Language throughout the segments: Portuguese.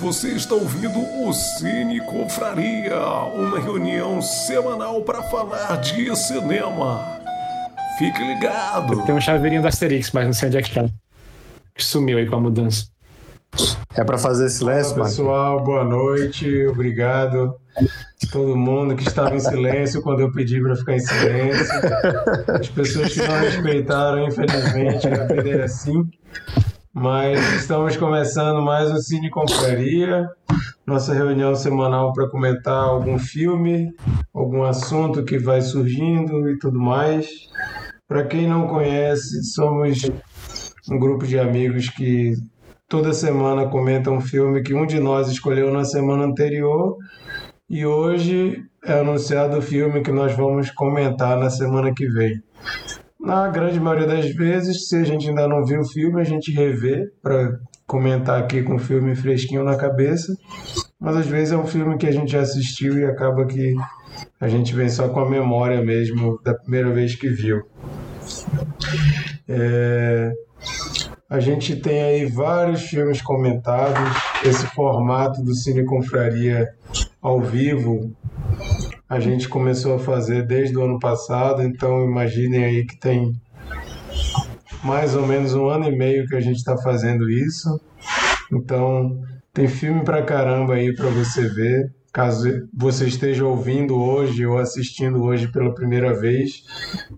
Você está ouvindo o Cine Confraria, uma reunião semanal para falar de cinema. Fique ligado. Tem um chaveirinho do Asterix, mas não sei onde é que tá. Sumiu aí com a mudança. É para fazer silêncio, Olá, pessoal, boa noite, obrigado todo mundo que estava em silêncio quando eu pedi para ficar em silêncio. As pessoas que não respeitaram, infelizmente, a vida é assim. Mas estamos começando mais um Cine Confraria, nossa reunião semanal para comentar algum filme, algum assunto que vai surgindo e tudo mais. Para quem não conhece, somos um grupo de amigos que toda semana comenta um filme que um de nós escolheu na semana anterior e hoje é anunciado o filme que nós vamos comentar na semana que vem. Na grande maioria das vezes, se a gente ainda não viu o filme, a gente revê para comentar aqui com o filme fresquinho na cabeça. Mas às vezes é um filme que a gente já assistiu e acaba que a gente vem só com a memória mesmo da primeira vez que viu. É... A gente tem aí vários filmes comentados. Esse formato do Cine Confraria ao vivo a gente começou a fazer desde o ano passado, então imaginem aí que tem mais ou menos um ano e meio que a gente está fazendo isso. Então tem filme pra caramba aí para você ver. Caso você esteja ouvindo hoje ou assistindo hoje pela primeira vez,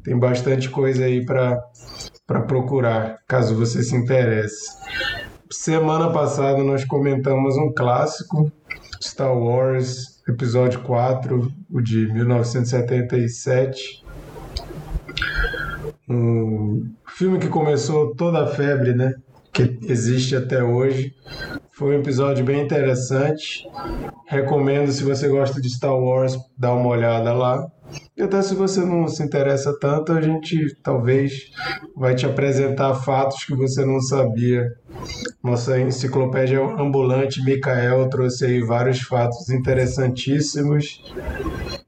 tem bastante coisa aí para procurar, caso você se interesse. Semana passada nós comentamos um clássico Star Wars, episódio 4, o de 1977. Um filme que começou toda a febre, né? Que existe até hoje. Foi um episódio bem interessante. Recomendo, se você gosta de Star Wars, dar uma olhada lá. E até se você não se interessa tanto, a gente talvez vai te apresentar fatos que você não sabia. Nossa enciclopédia ambulante Mikael trouxe aí vários fatos interessantíssimos.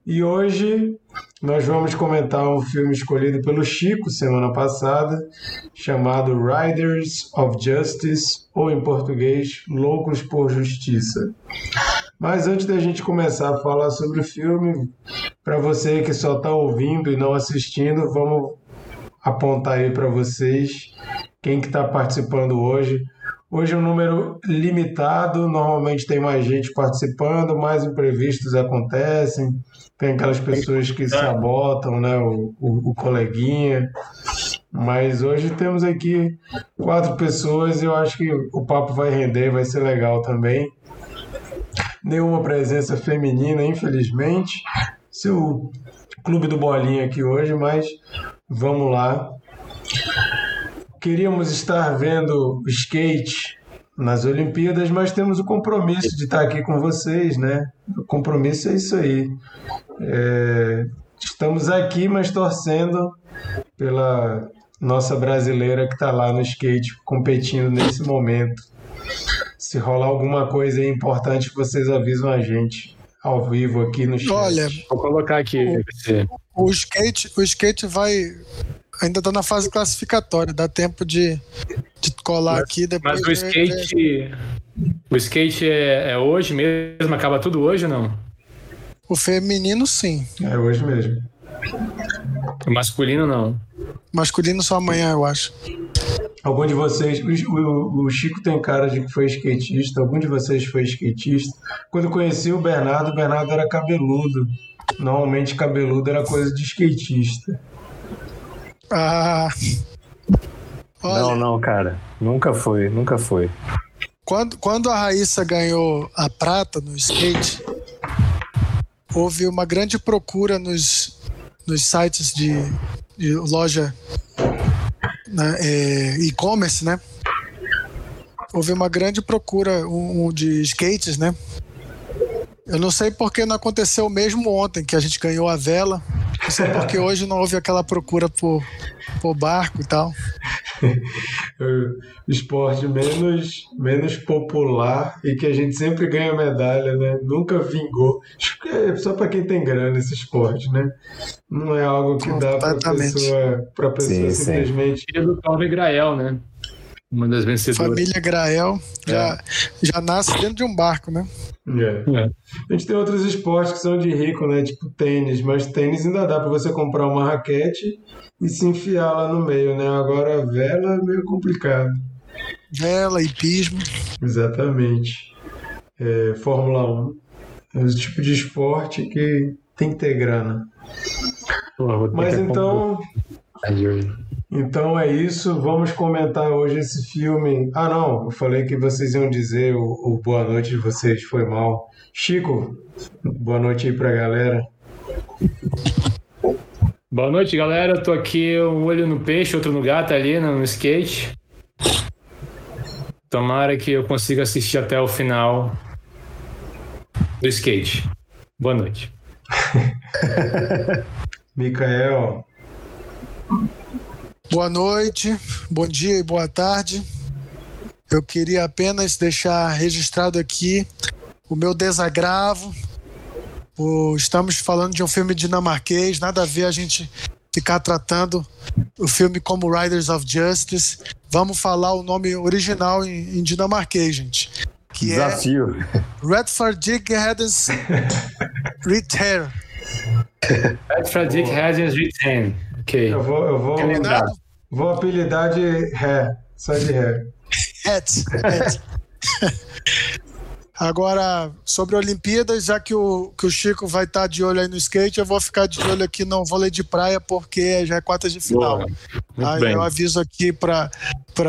E hoje nós vamos comentar um filme escolhido pelo Chico semana passada, chamado Riders of Justice, ou em português, Loucos por Justiça. Mas antes da gente começar a falar sobre o filme, para você que só está ouvindo e não assistindo, vamos apontar aí para vocês quem que está participando hoje. Hoje é um número limitado, normalmente tem mais gente participando, mais imprevistos acontecem, tem aquelas pessoas que sabotam né, o, o, o coleguinha. Mas hoje temos aqui quatro pessoas e eu acho que o papo vai render, vai ser legal também nenhuma presença feminina, infelizmente. Seu clube do bolinha aqui hoje, mas vamos lá. Queríamos estar vendo skate nas Olimpíadas, mas temos o compromisso de estar aqui com vocês, né? O compromisso é isso aí. É... Estamos aqui, mas torcendo pela nossa brasileira que está lá no skate competindo nesse momento. Se rolar alguma coisa importante, vocês avisam a gente ao vivo aqui no chat. Olha, vou colocar aqui. O, o skate, o skate vai ainda está na fase classificatória, dá tempo de, de colar mas, aqui depois. Mas o skate, é... o skate é, é, hoje mesmo, acaba tudo hoje ou não? O feminino sim. É hoje mesmo. O masculino não. Masculino só amanhã, eu acho. Algum de vocês, o, o, Chico tem cara de que foi skatista, algum de vocês foi skatista? Quando conheci o Bernardo, o Bernardo era cabeludo. Normalmente cabeludo era coisa de skatista. Ah. Olha, não, não, cara. Nunca foi, nunca foi. Quando, quando a Raíssa ganhou a prata no skate, houve uma grande procura nos, nos sites de, de loja né, é, e-commerce, né? Houve uma grande procura um, de skates, né? Eu não sei porque não aconteceu mesmo ontem, que a gente ganhou a vela. Não sei porque hoje não houve aquela procura por, por barco e tal. o esporte menos, menos popular e que a gente sempre ganha medalha, né? Nunca vingou. É só para quem tem grana esse esporte, né? Não é algo que dá para pessoa, pra pessoa sim, simplesmente. Filho do Calvin Grael, né? Uma das vencedoras. Família Grael já, já nasce dentro de um barco, né? É. É. A gente tem outros esportes que são de rico, né? Tipo tênis, mas tênis ainda dá pra você comprar uma raquete e se enfiar lá no meio, né? Agora vela é meio complicado. Vela, hipismo. Exatamente. É, Fórmula 1. É o tipo de esporte que tem que ter grana. Mas então. Então é isso. Vamos comentar hoje esse filme. Ah, não. Eu falei que vocês iam dizer o, o boa noite de vocês. Foi mal. Chico, boa noite aí pra galera. Boa noite, galera. Eu tô aqui, um olho no peixe, outro no gato ali no, no skate. Tomara que eu consiga assistir até o final do skate. Boa noite. Micael, Boa noite, bom dia e boa tarde. Eu queria apenas deixar registrado aqui o meu desagravo. O- estamos falando de um filme dinamarquês, nada a ver a gente ficar tratando o filme como Riders of Justice. Vamos falar o nome original em, em dinamarquês, gente. Que Desafio. é Redford Hedens Return. Frederick Hedges Retain. Ok. eu vou, eu vou, Combinado? vou apelidar de ré, só de ré. Het. Agora, sobre Olimpíadas, já que o, que o Chico vai estar de olho aí no skate, eu vou ficar de olho aqui no vôlei de praia, porque já é quartas de final. Boa. Aí bem. eu aviso aqui para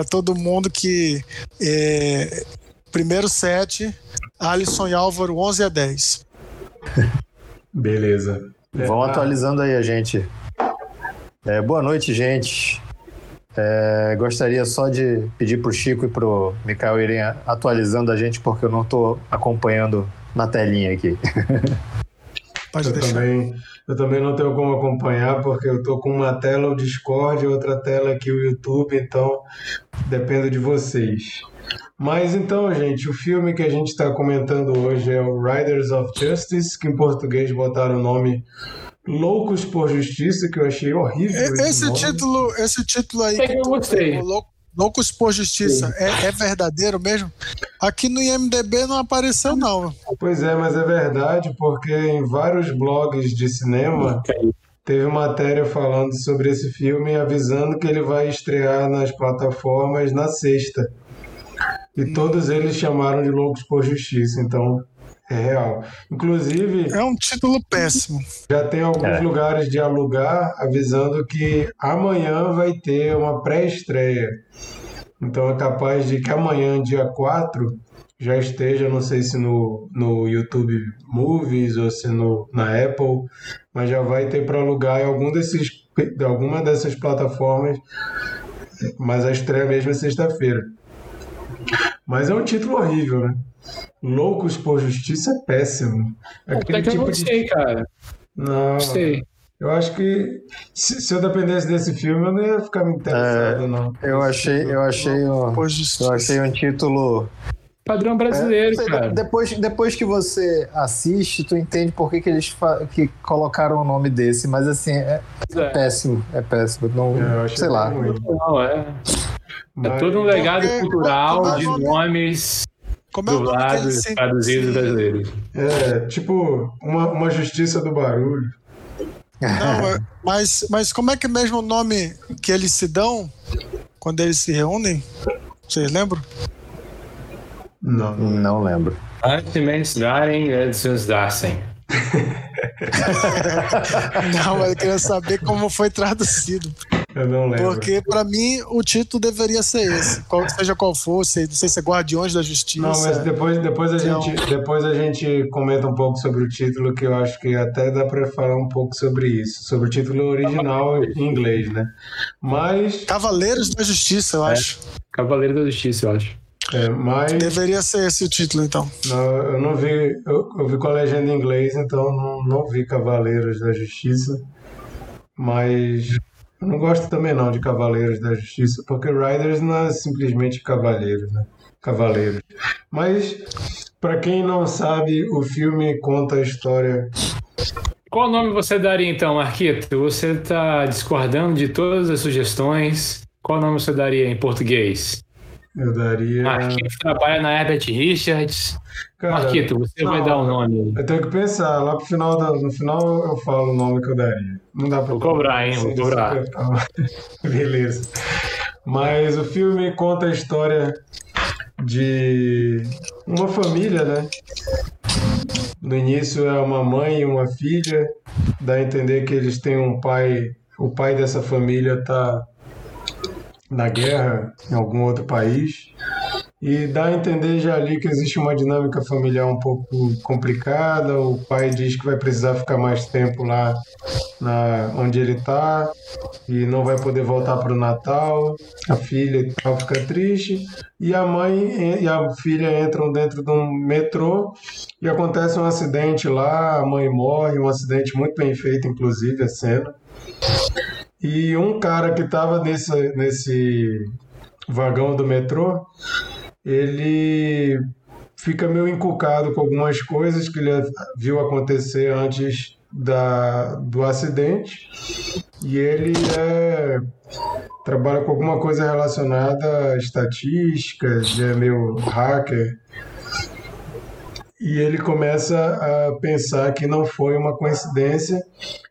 todo mundo que é, primeiro set, Alisson e Álvaro 11 a 10. Beleza. Vão Ah, atualizando aí a gente. É, boa noite, gente. É, gostaria só de pedir pro Chico e pro Mikael irem atualizando a gente, porque eu não tô acompanhando na telinha aqui. Pode Eu deixar. também, eu também não tenho como acompanhar, porque eu tô com uma tela o Discord e outra tela aqui o YouTube, então depende de vocês. Mas então, gente, o filme que a gente está comentando hoje é o Riders of Justice, que em português botaram o nome Loucos por Justiça, que eu achei horrível. Esse nome. título, esse título aí É que eu gostei. Loucos por Justiça, é, é verdadeiro mesmo? Aqui no IMDB não apareceu, não. Pois é, mas é verdade, porque em vários blogs de cinema teve matéria falando sobre esse filme e avisando que ele vai estrear nas plataformas na sexta. E todos eles chamaram de Loucos por Justiça, então é real. Inclusive, É um título péssimo. já tem alguns É. lugares de alugar avisando que amanhã vai ter uma pré-estreia. Então é capaz de que amanhã, dia 4, já esteja, não sei se no, no YouTube Movies ou se no, na Apple, mas já vai ter para alugar em algum desses, de alguma dessas plataformas, mas a estreia mesmo é sexta-feira. Mas é um título horrível, né? Loucos por Justiça é péssimo. É Até que eu tipo de- gostei, cara. Não, Gostei. eu acho que se, se eu dependesse desse filme, eu não ia ficar me interessado, não. Eu achei, eu achei, um, Por eu achei um título. Padrão brasileiro, É, cara. Depois, depois que você assiste, tu entende por que, que eles que colocaram o nome desse, mas assim, é É. péssimo, é péssimo. Não, É, eu sei lá. Não, é. É Mas- todo um legado cultural é o de nome- nomes Como é o nome que ele dublados, se, traduzidos brasileiros. É, tipo, uma, uma justiça do barulho. Não, mas, mas como é que é mesmo o nome que eles se dão quando eles se reúnem? Vocês lembram? Não, não. Não lembro. Antes darem, eles dassem. Não, mas eu queria saber como foi traduzido. Eu não lembro. Porque, pra mim, o título deveria ser esse. Qual- seja qual for, se, não sei se é Guardiões da Justiça. Não, mas depois, depois, a Então- gente, depois a gente comenta um pouco sobre o título, que eu acho que até dá pra falar um pouco sobre isso, sobre o título original em inglês, né? Mas, Cavaleiros da Justiça, eu acho. Cavaleiro da Justiça, eu acho. é, mas Deveria ser esse o título, então. não, eu não vi, eu, eu vi com a legenda em inglês, então não, não vi Cavaleiros da Justiça. Mas eu não gosto também não de Cavaleiros da Justiça, porque Riders não é simplesmente cavaleiros, né? Cavaleiros. Mas pra quem não sabe, o filme conta a história Qual nome você daria então, Marquito? Você está discordando de todas as sugestões. Qual nome você daria em português? Eu daria. Marquito trabalha na Herbert Richards. Cara, Marquito, você vai não. dar o nome. Eu tenho que pensar, lá pro final, da- no final eu falo o nome que eu daria. Não dá pra Vou cobrar, hein? Vou cobrar. Beleza. Mas o filme conta a história de uma família, né? No início é uma mãe e uma filha, dá a entender que eles têm um pai, o pai dessa família tá na guerra em algum outro país. E dá a entender já ali que existe uma dinâmica familiar um pouco complicada. O pai diz que vai precisar ficar mais tempo lá na, onde ele está e não vai poder voltar para o Natal. A filha fica triste. E a mãe e a filha entram dentro de um metrô e acontece um acidente lá. A mãe morre, um acidente muito bem feito, inclusive, a cena. E um cara que estava nesse, nesse vagão do metrô, ele fica meio encucado com algumas coisas que ele viu acontecer antes da, do acidente e ele é, trabalha com alguma coisa relacionada a estatísticas, é meio hacker. E ele começa a pensar que não foi uma coincidência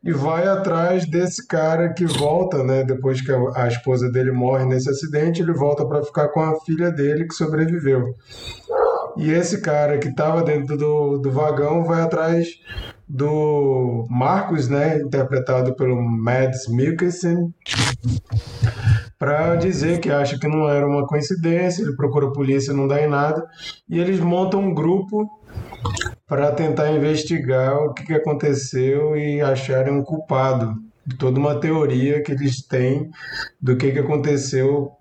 e vai atrás desse cara que volta, né? Depois que a, a esposa dele morre nesse acidente, ele volta para ficar com a filha dele que sobreviveu. E esse cara que estava dentro do, do vagão vai atrás do Marcos, né? Interpretado pelo Mads Mikkelsen, para dizer que acha que não era uma coincidência. Ele procura a polícia, não dá em nada. E eles montam um grupo para tentar investigar o que aconteceu e acharem um culpado de toda uma teoria que eles têm do que que aconteceu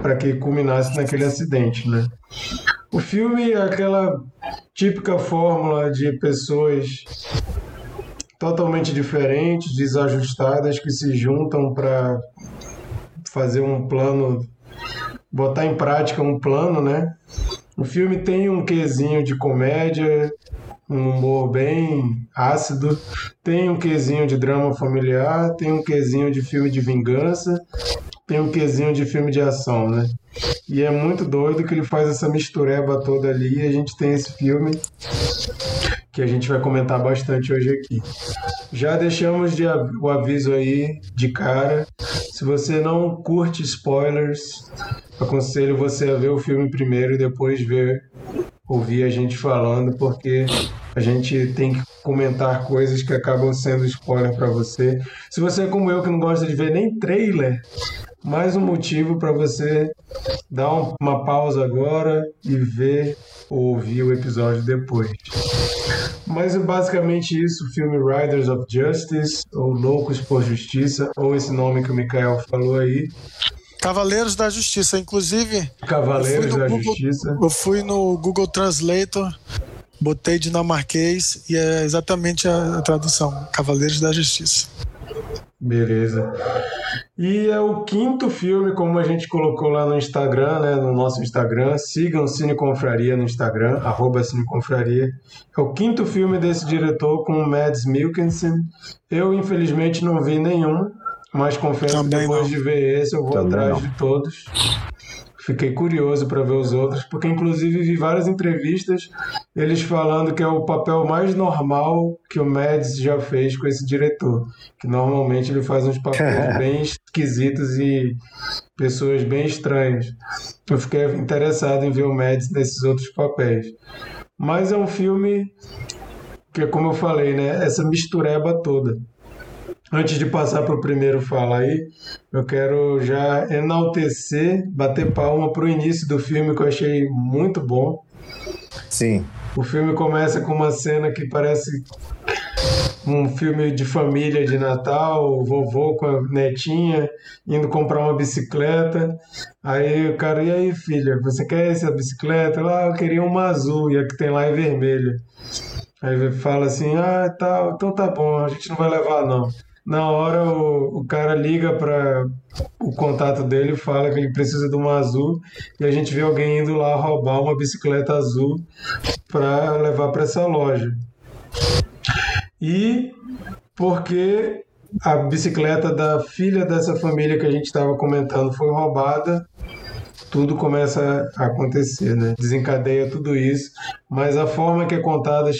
para que culminasse naquele acidente, né? O filme é aquela típica fórmula de pessoas totalmente diferentes, desajustadas que se juntam para fazer um plano, botar em prática um plano, né? O filme tem um quesinho de comédia, um humor bem ácido, tem um quesinho de drama familiar, tem um quesinho de filme de vingança, tem um quesinho de filme de ação, né? E é muito doido que ele faz essa mistureba toda ali e a gente tem esse filme que a gente vai comentar bastante hoje aqui. Já deixamos de o aviso aí de cara. Se você não curte spoilers, aconselho você a ver o filme primeiro e depois ver, ouvir a gente falando, porque a gente tem que comentar coisas que acabam sendo spoiler para você. Se você é como eu que não gosta de ver nem trailer, mais um motivo para você dar um- uma pausa agora e ver ou ouvir o episódio depois. Mas é basicamente isso, o filme Riders of Justice, ou Loucos por Justiça, ou esse nome que o Mikael falou aí, Cavaleiros da Justiça. Inclusive, Cavaleiros da Google- Justiça. eu fui no Google Translator, botei dinamarquês e é exatamente a, a tradução: Cavaleiros da Justiça. Beleza. E é o quinto filme, como a gente colocou lá no Instagram, né, no nosso Instagram. Sigam Cine Confraria no Instagram, arroba Cine Confraria. É o quinto filme desse diretor com o Mads Mikkelsen. Eu, infelizmente, não vi nenhum, mas confesso que Também depois não. de ver esse, eu vou Também atrás não. de todos. Fiquei curioso para ver os outros, porque inclusive vi várias entrevistas eles falando que é o papel mais normal que o Mads já fez com esse diretor, que normalmente ele faz uns papéis bem esquisitos e pessoas bem estranhas. Eu fiquei interessado em ver o Mads nesses outros papéis. Mas é um filme que, como eu falei, né, essa mistureba toda. Antes de passar para o primeiro fala aí, eu quero já enaltecer, bater palma para o início do filme que eu achei muito bom. Sim. O filme começa com uma cena que parece um filme de família de Natal, o vovô com a netinha indo comprar uma bicicleta. Aí o cara, e aí filha, você quer essa bicicleta? Lá, eu queria uma azul e a que tem lá é vermelha. Aí fala assim, ah, tá, então tá bom, a gente não vai levar não. Na hora o, o cara liga para o contato dele fala que ele precisa de uma azul e a gente vê alguém indo lá roubar uma bicicleta azul para levar para essa loja. E porque a bicicleta da filha dessa família que a gente estava comentando foi roubada, tudo começa a acontecer, né? Desencadeia tudo isso, mas a forma que é contada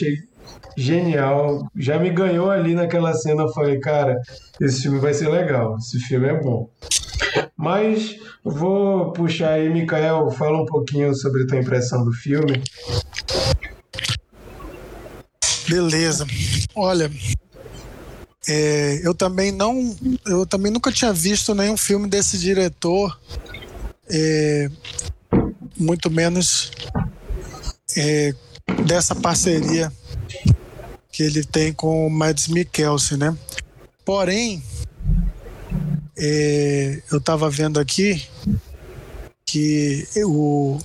genial. Já me ganhou ali naquela cena. Eu falei, cara, esse filme vai ser legal. Esse filme é bom. Mas vou puxar aí, Mikael, fala um pouquinho sobre a tua impressão do filme. Beleza. Olha, é, eu também não, eu também nunca tinha visto nenhum filme desse diretor, é, muito menos é, dessa parceria que ele tem com o Mads Mikkelsen, né? Porém, é, eu estava vendo aqui que o,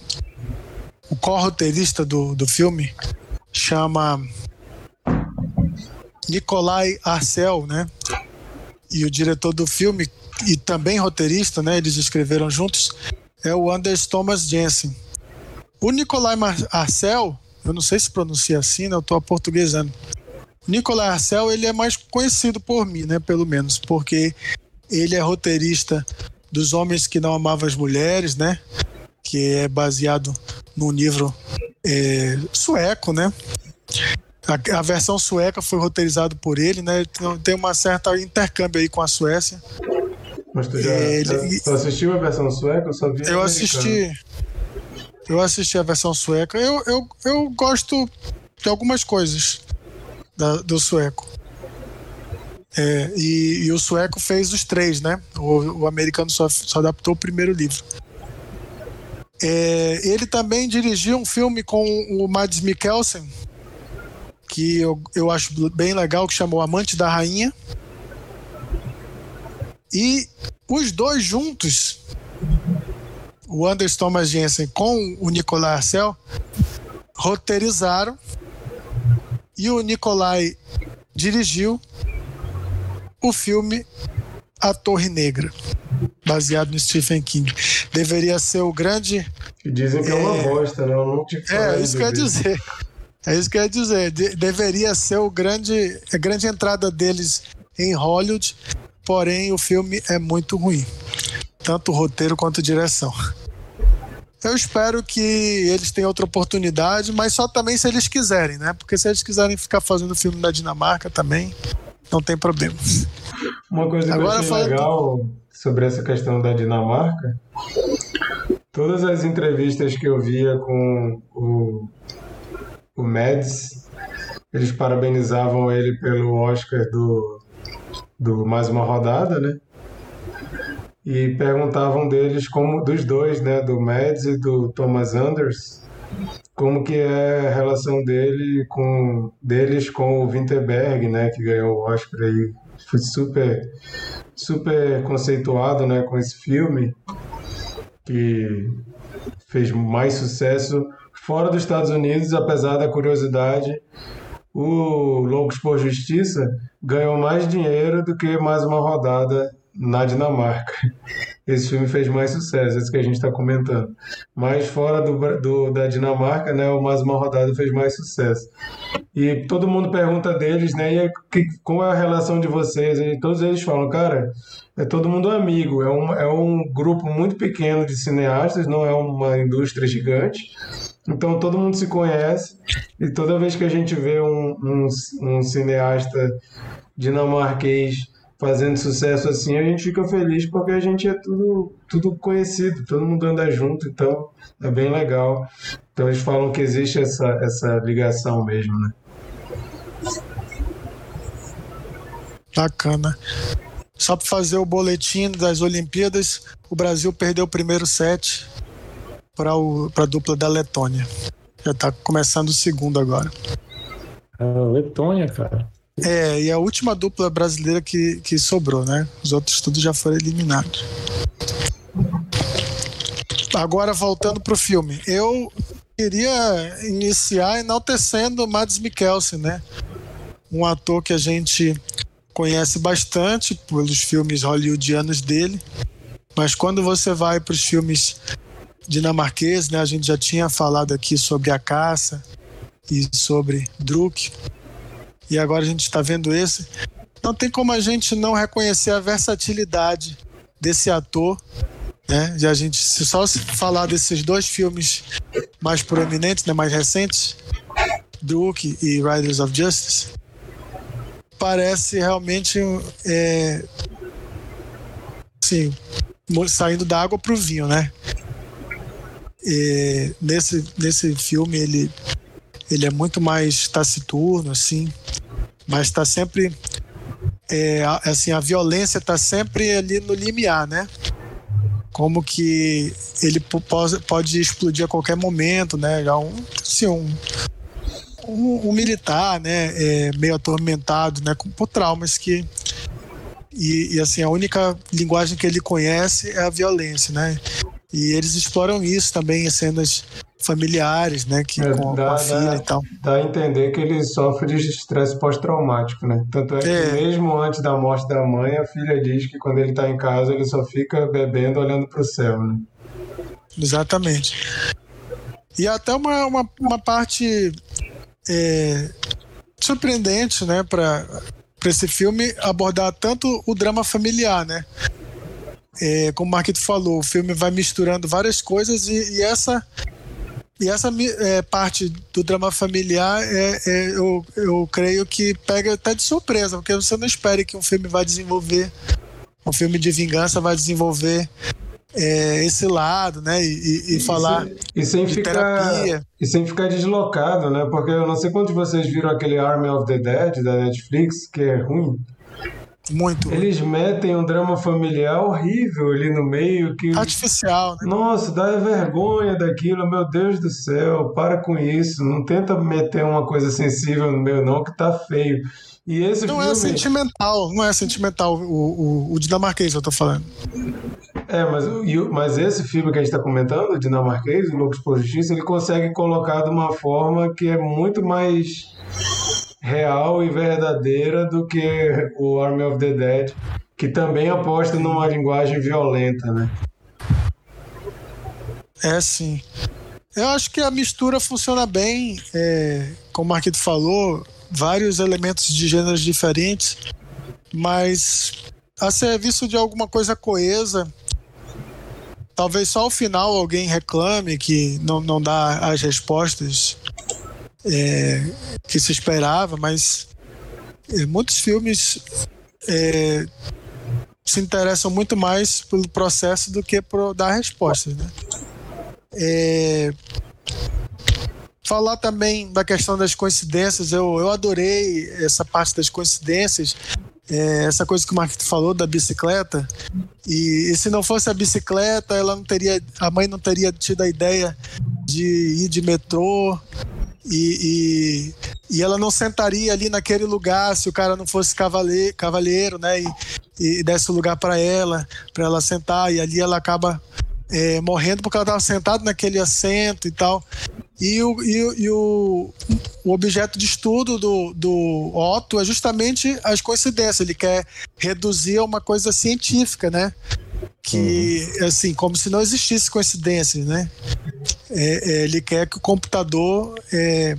o co-roteirista do, do filme chama Nikolai Arcel, né? E o diretor do filme e também roteirista, né? Eles escreveram juntos, é o Anders Thomas Jensen. O Nikolai Arcel, eu não sei se pronuncia assim, né? Eu estou aportuguesando. O Nikolai Arcel, ele é mais conhecido por mim, né? Pelo menos, porque ele é roteirista dos Homens que Não Amavam as Mulheres, né? Que é baseado num livro é, sueco, né? A, a, versão sueca foi roteirizada por ele, né? Então, tem uma certa intercâmbio aí com a Suécia. Mas tu já ele, tu assistiu a versão sueca? Eu só vi Eu assisti. Eu assisti a versão sueca. Eu, eu, eu gosto de algumas coisas da, do sueco. É, e, e, o sueco fez os três, né? O, o americano só, só, adaptou o primeiro livro. É, ele também dirigiu um filme com o Mads Mikkelsen, que eu, eu acho bem legal, que chamou Amante da Rainha. E os dois juntos, o Anders Thomas Jensen com o Nicolai Arcel, roteirizaram e o Nicolai dirigiu o filme A Torre Negra, baseado no Stephen King. Deveria ser o grande. Dizem que é, é uma bosta, né? Eu não te É, isso quer dizer. É isso que eu ia dizer. De deveria ser o grande, a grande entrada deles em Hollywood, porém o filme é muito ruim. Tanto roteiro quanto direção. Eu espero que eles tenham outra oportunidade, mas só também se eles quiserem, né? Porque se eles quiserem ficar fazendo filme da Dinamarca também, não tem problema. Uma coisa Agora, que eu achei legal sobre essa questão da Dinamarca, todas as entrevistas que eu via com o, o Mads, eles parabenizavam ele pelo Oscar do, do Mais Uma Rodada, né? E perguntavam deles como dos dois, né, do Mads e do Thomas Anders, como que é a relação dele com deles com o Winterberg, né, que ganhou o Oscar aí, foi super super conceituado, né, com esse filme que fez mais sucesso. Fora dos Estados Unidos, apesar da curiosidade, o Loucos por Justiça ganhou mais dinheiro do que mais uma rodada na Dinamarca. Esse filme fez mais sucesso, esse que a gente está comentando. Mas fora do, do, da Dinamarca, né, o Mais Uma Rodada fez mais sucesso. E todo mundo pergunta deles, né, e é, que, qual é a relação de vocês? E todos eles falam, cara, é todo mundo amigo, é um, é um grupo muito pequeno de cineastas, não é uma indústria gigante. Então todo mundo se conhece e toda vez que a gente vê um, um, um cineasta dinamarquês fazendo sucesso assim, a gente fica feliz porque a gente é tudo, tudo conhecido, todo mundo anda junto, então é bem legal. Então eles falam que existe essa, essa ligação mesmo, né? Bacana. Só para fazer o boletim das Olimpíadas, o Brasil perdeu o primeiro set para a dupla da Letônia. Já está começando o segundo agora. A Letônia, cara. É, e a última dupla brasileira que, que sobrou, né? Os outros todos já foram eliminados. Agora, voltando pro filme. Eu queria iniciar enaltecendo Mads Mikkelsen, né? Um ator que a gente conhece bastante pelos filmes hollywoodianos dele. Mas quando você vai para os filmes dinamarqueses, né? A gente já tinha falado aqui sobre A Caça e sobre Druk e agora a gente está vendo esse. Não tem como a gente não reconhecer a versatilidade desse ator, né? E a gente, se só se falar desses dois filmes mais proeminentes, né, mais recentes, Druk e Riders of Justice, parece realmente é, assim, saindo da água para o vinho, né? E nesse, nesse filme ele, ele é muito mais taciturno, assim, mas está sempre é, assim a violência está sempre ali no limiar, né? Como que ele pode, explodir a qualquer momento, né? Já um, assim, um, um, um militar, né? É, meio atormentado, né? Com, por traumas que e, e, assim a única linguagem que ele conhece é a violência, né? E eles exploram isso também em cenas familiares, né? Que, é, com, dá, com, a filha dá, e tal. Dá a entender que ele sofre de estresse pós-traumático, né? Tanto é, é, que mesmo antes da morte da mãe, a filha diz que quando ele está em casa ele só fica bebendo olhando para o céu, né? Exatamente. E até uma, uma, uma parte é, surpreendente, né? Para esse filme abordar tanto o drama familiar, né? É, como o Marquito falou, o filme vai misturando várias coisas e, e essa e essa é, parte do drama familiar, é, é, eu, eu creio que pega até de surpresa, porque você não espera que um filme vai desenvolver, um filme de vingança vai desenvolver é, esse lado, né? E, e falar e sem ficar, terapia. E sem ficar deslocado, né? Porque eu não sei quantos de vocês viram aquele Army of the Dead da Netflix, que é ruim. Muito. Eles metem um drama familiar horrível ali no meio. que Artificial, né? Nossa, dá vergonha daquilo, meu Deus do céu, para com isso. Não tenta meter uma coisa sensível no meio, não, que tá feio. E esse não filme... é sentimental, não é sentimental o, o, o dinamarquês, eu tô falando. É, mas, mas esse filme que a gente está comentando, o dinamarquês, o Loucos por Justiça, ele consegue colocar de uma forma que é muito mais real e verdadeira do que o Army of the Dead, que também aposta numa linguagem violenta, né? É sim. Eu acho que a mistura funciona bem, é, como o Marquito falou, vários elementos de gêneros diferentes, mas a serviço de alguma coisa coesa. Talvez só ao final alguém reclame que não, não dá as respostas é, que se esperava, mas é, muitos filmes é, se interessam muito mais pelo processo do que por dar respostas. Né? É, falar também da questão das coincidências, eu, eu adorei essa parte das coincidências. É, essa coisa que o Marquito falou da bicicleta e, e, se não fosse a bicicleta ela não teria a mãe não teria tido a ideia de ir de metrô e, e, e, ela não sentaria ali naquele lugar se o cara não fosse cavaleiro, cavalheiro, né? E, e desse o lugar para ela, para ela sentar, e ali ela acaba é, morrendo porque ela estava sentada naquele assento e tal. E o, e, e o, o objeto de estudo do, do Otto é justamente as coincidências. Ele quer reduzir a uma coisa científica, né? Que uhum. assim como se não existisse coincidências, né? É, é, ele quer que o computador é,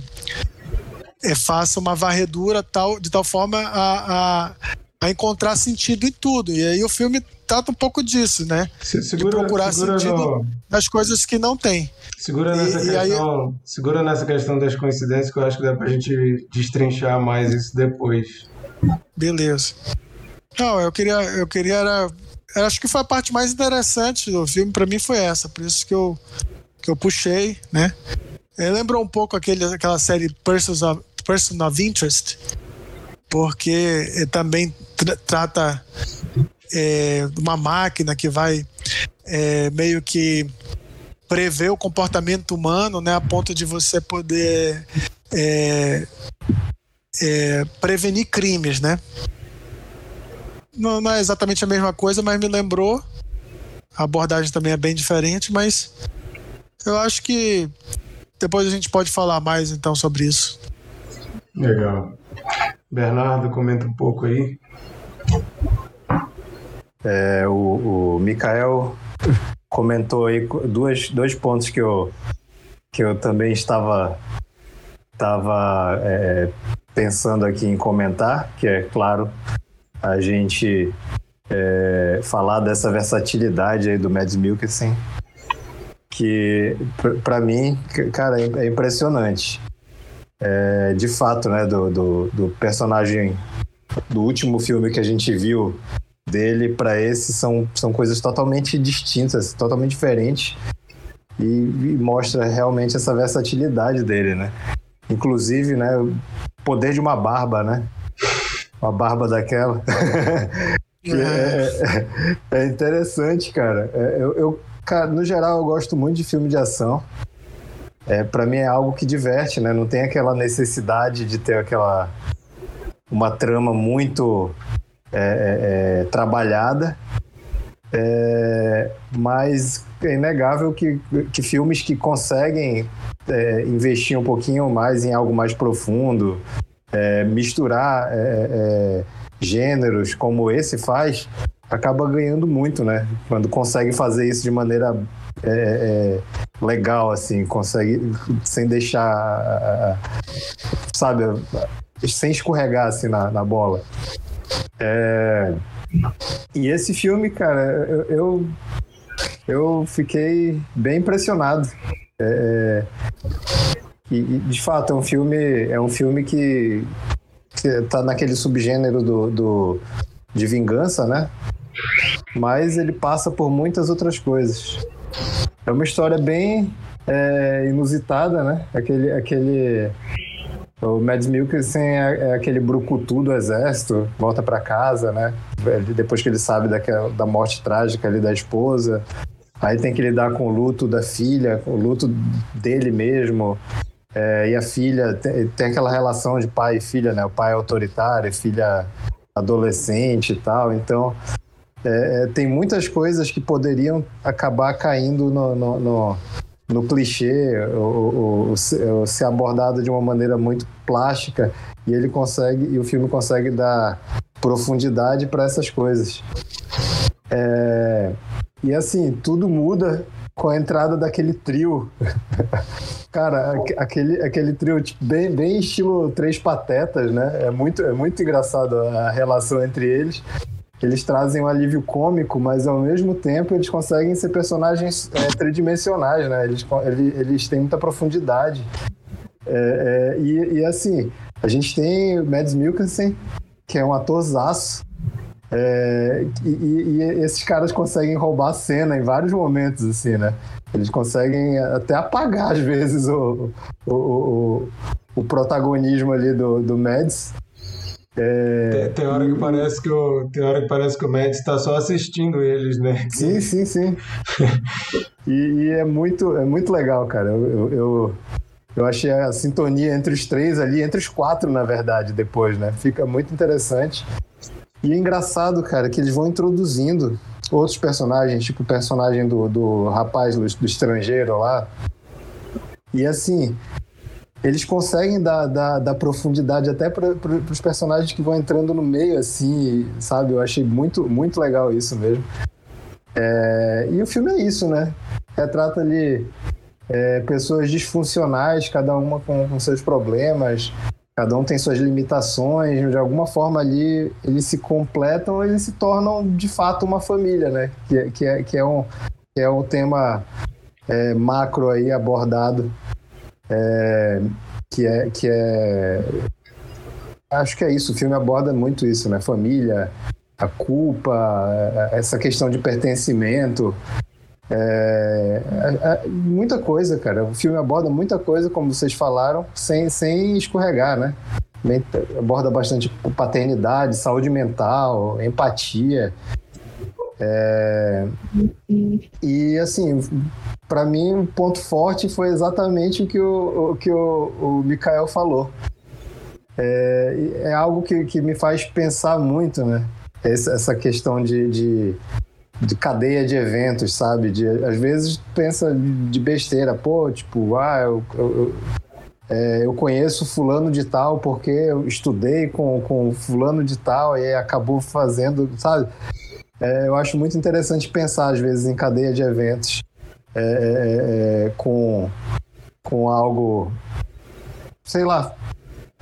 é, faça uma varredura tal de tal forma a, a, a, encontrar sentido em tudo. E aí o filme trata um pouco disso, né? Segura, de procurar sentido no... nas coisas que não tem. Segura nessa, e, questão, aí... segura nessa questão das coincidências que eu acho que dá pra gente destrinchar mais isso depois. Beleza. Não, eu queria, eu queria era acho que foi a parte mais interessante do filme para mim foi essa, por isso que eu que eu puxei, né? É, lembrou um pouco aquele, aquela série Persons of, Person of Interest, porque é, também tra trata é, uma máquina que vai é, meio que prever o comportamento humano, né, a ponto de você poder é, é, prevenir crimes, né? Não, não é exatamente a mesma coisa, mas me lembrou. A abordagem também é bem diferente, mas eu acho que depois a gente pode falar mais então sobre isso. Legal. Bernardo, comenta um pouco aí. É, o, o Mikael comentou aí duas, dois pontos que eu, que eu também estava, estava é, pensando aqui em comentar, que é claro a gente é, falar dessa versatilidade aí do Mads Mikkelsen, que para mim, cara, é impressionante. É, de fato, né, do, do, do, personagem do último filme que a gente viu dele para esse são, são coisas totalmente distintas, totalmente diferentes e, e mostra realmente essa versatilidade dele, né? Inclusive, né, o poder de uma barba, né? Uma barba daquela. é, é, é, interessante, cara. É, eu, eu, cara. No geral, eu gosto muito de filme de ação. É, para mim é algo que diverte, né? Não tem aquela necessidade de ter aquela uma trama muito é, é, é trabalhada. É, mas é inegável que, que filmes que conseguem investir um pouquinho mais em algo mais profundo, é, misturar é, é, gêneros como esse faz, acaba ganhando muito, né? Quando consegue fazer isso de maneira é, é, legal, assim, consegue sem deixar, sabe, sem escorregar assim na, na bola. É, e esse filme, cara, eu, eu, eu fiquei bem impressionado. É, e, de fato, é um filme, é um filme que, que tá naquele subgênero do, do, de vingança, né? Mas ele passa por muitas outras coisas. É uma história bem é, inusitada, né? Aquele, aquele o Mads Mikkelsen é, é, aquele brucutu do exército, volta para casa, né? Depois que ele sabe daquela, da morte trágica ali da esposa. Aí tem que lidar com o luto da filha, o luto dele mesmo. É, e a filha tem, tem, aquela relação de pai e filha, né? O pai é autoritário, filha adolescente e tal. Então, é, é, tem muitas coisas que poderiam acabar caindo no, no, no, no clichê ou, ser abordado de uma maneira muito plástica. E ele consegue, e o filme consegue dar profundidade para essas coisas. É, e assim, tudo muda com a entrada daquele trio. Cara, aquele, aquele trio tipo, bem, bem estilo Três Patetas, né? É muito, é muito engraçado a relação entre eles. Eles trazem um alívio cômico, mas ao mesmo tempo eles conseguem ser personagens é, tridimensionais, né? Eles, eles, eles têm muita profundidade. É, é, e, e, assim, a gente tem o Mads Mikkelsen, que é um atorzaço, é, e, e, esses caras conseguem roubar a cena em vários momentos, assim, né? Eles conseguem até apagar, às vezes, o, o, o, o protagonismo ali do, do Mads. É... Tem, tem, hora que parece que o, tem hora que parece que o Mads está só assistindo eles, né? Sim, sim, sim. e, e, é, muito, é muito legal, cara. Eu, eu, eu, eu achei a sintonia entre os três ali, entre os quatro, na verdade, depois, né? Fica muito interessante. E é engraçado, cara, que eles vão introduzindo outros personagens, tipo o personagem do, do rapaz do, do estrangeiro lá. E assim, eles conseguem dar, dar, dar profundidade até para os personagens que vão entrando no meio, assim, sabe? Eu achei muito, muito legal isso mesmo. É, e o filme é isso, né? Retrata ali é, pessoas disfuncionais, cada uma com, com seus problemas, Cada um tem suas limitações, de alguma forma ali eles se completam, eles se tornam de fato uma família, né? Que, é, que, é, que é, um, que é um tema é, macro aí abordado, é, que, é, que é. Acho que é isso, o filme aborda muito isso, né? Família, a culpa, essa questão de pertencimento. É, é, é, muita coisa, cara. O filme aborda muita coisa, como vocês falaram, sem, sem escorregar, né? Aborda bastante paternidade, saúde mental, empatia. É, e assim, para mim, um ponto forte foi exatamente o que o, o que o, o Mikael falou. É, é algo que, que me faz pensar muito, né? Essa questão de, de de cadeia de eventos, sabe? De, às vezes pensa de besteira, pô, tipo, ah, eu, eu, é, eu conheço fulano de tal porque eu estudei com, com fulano de tal e acabou fazendo, sabe? É, eu acho muito interessante pensar, às vezes, em cadeia de eventos é, é, é com, com algo, sei lá,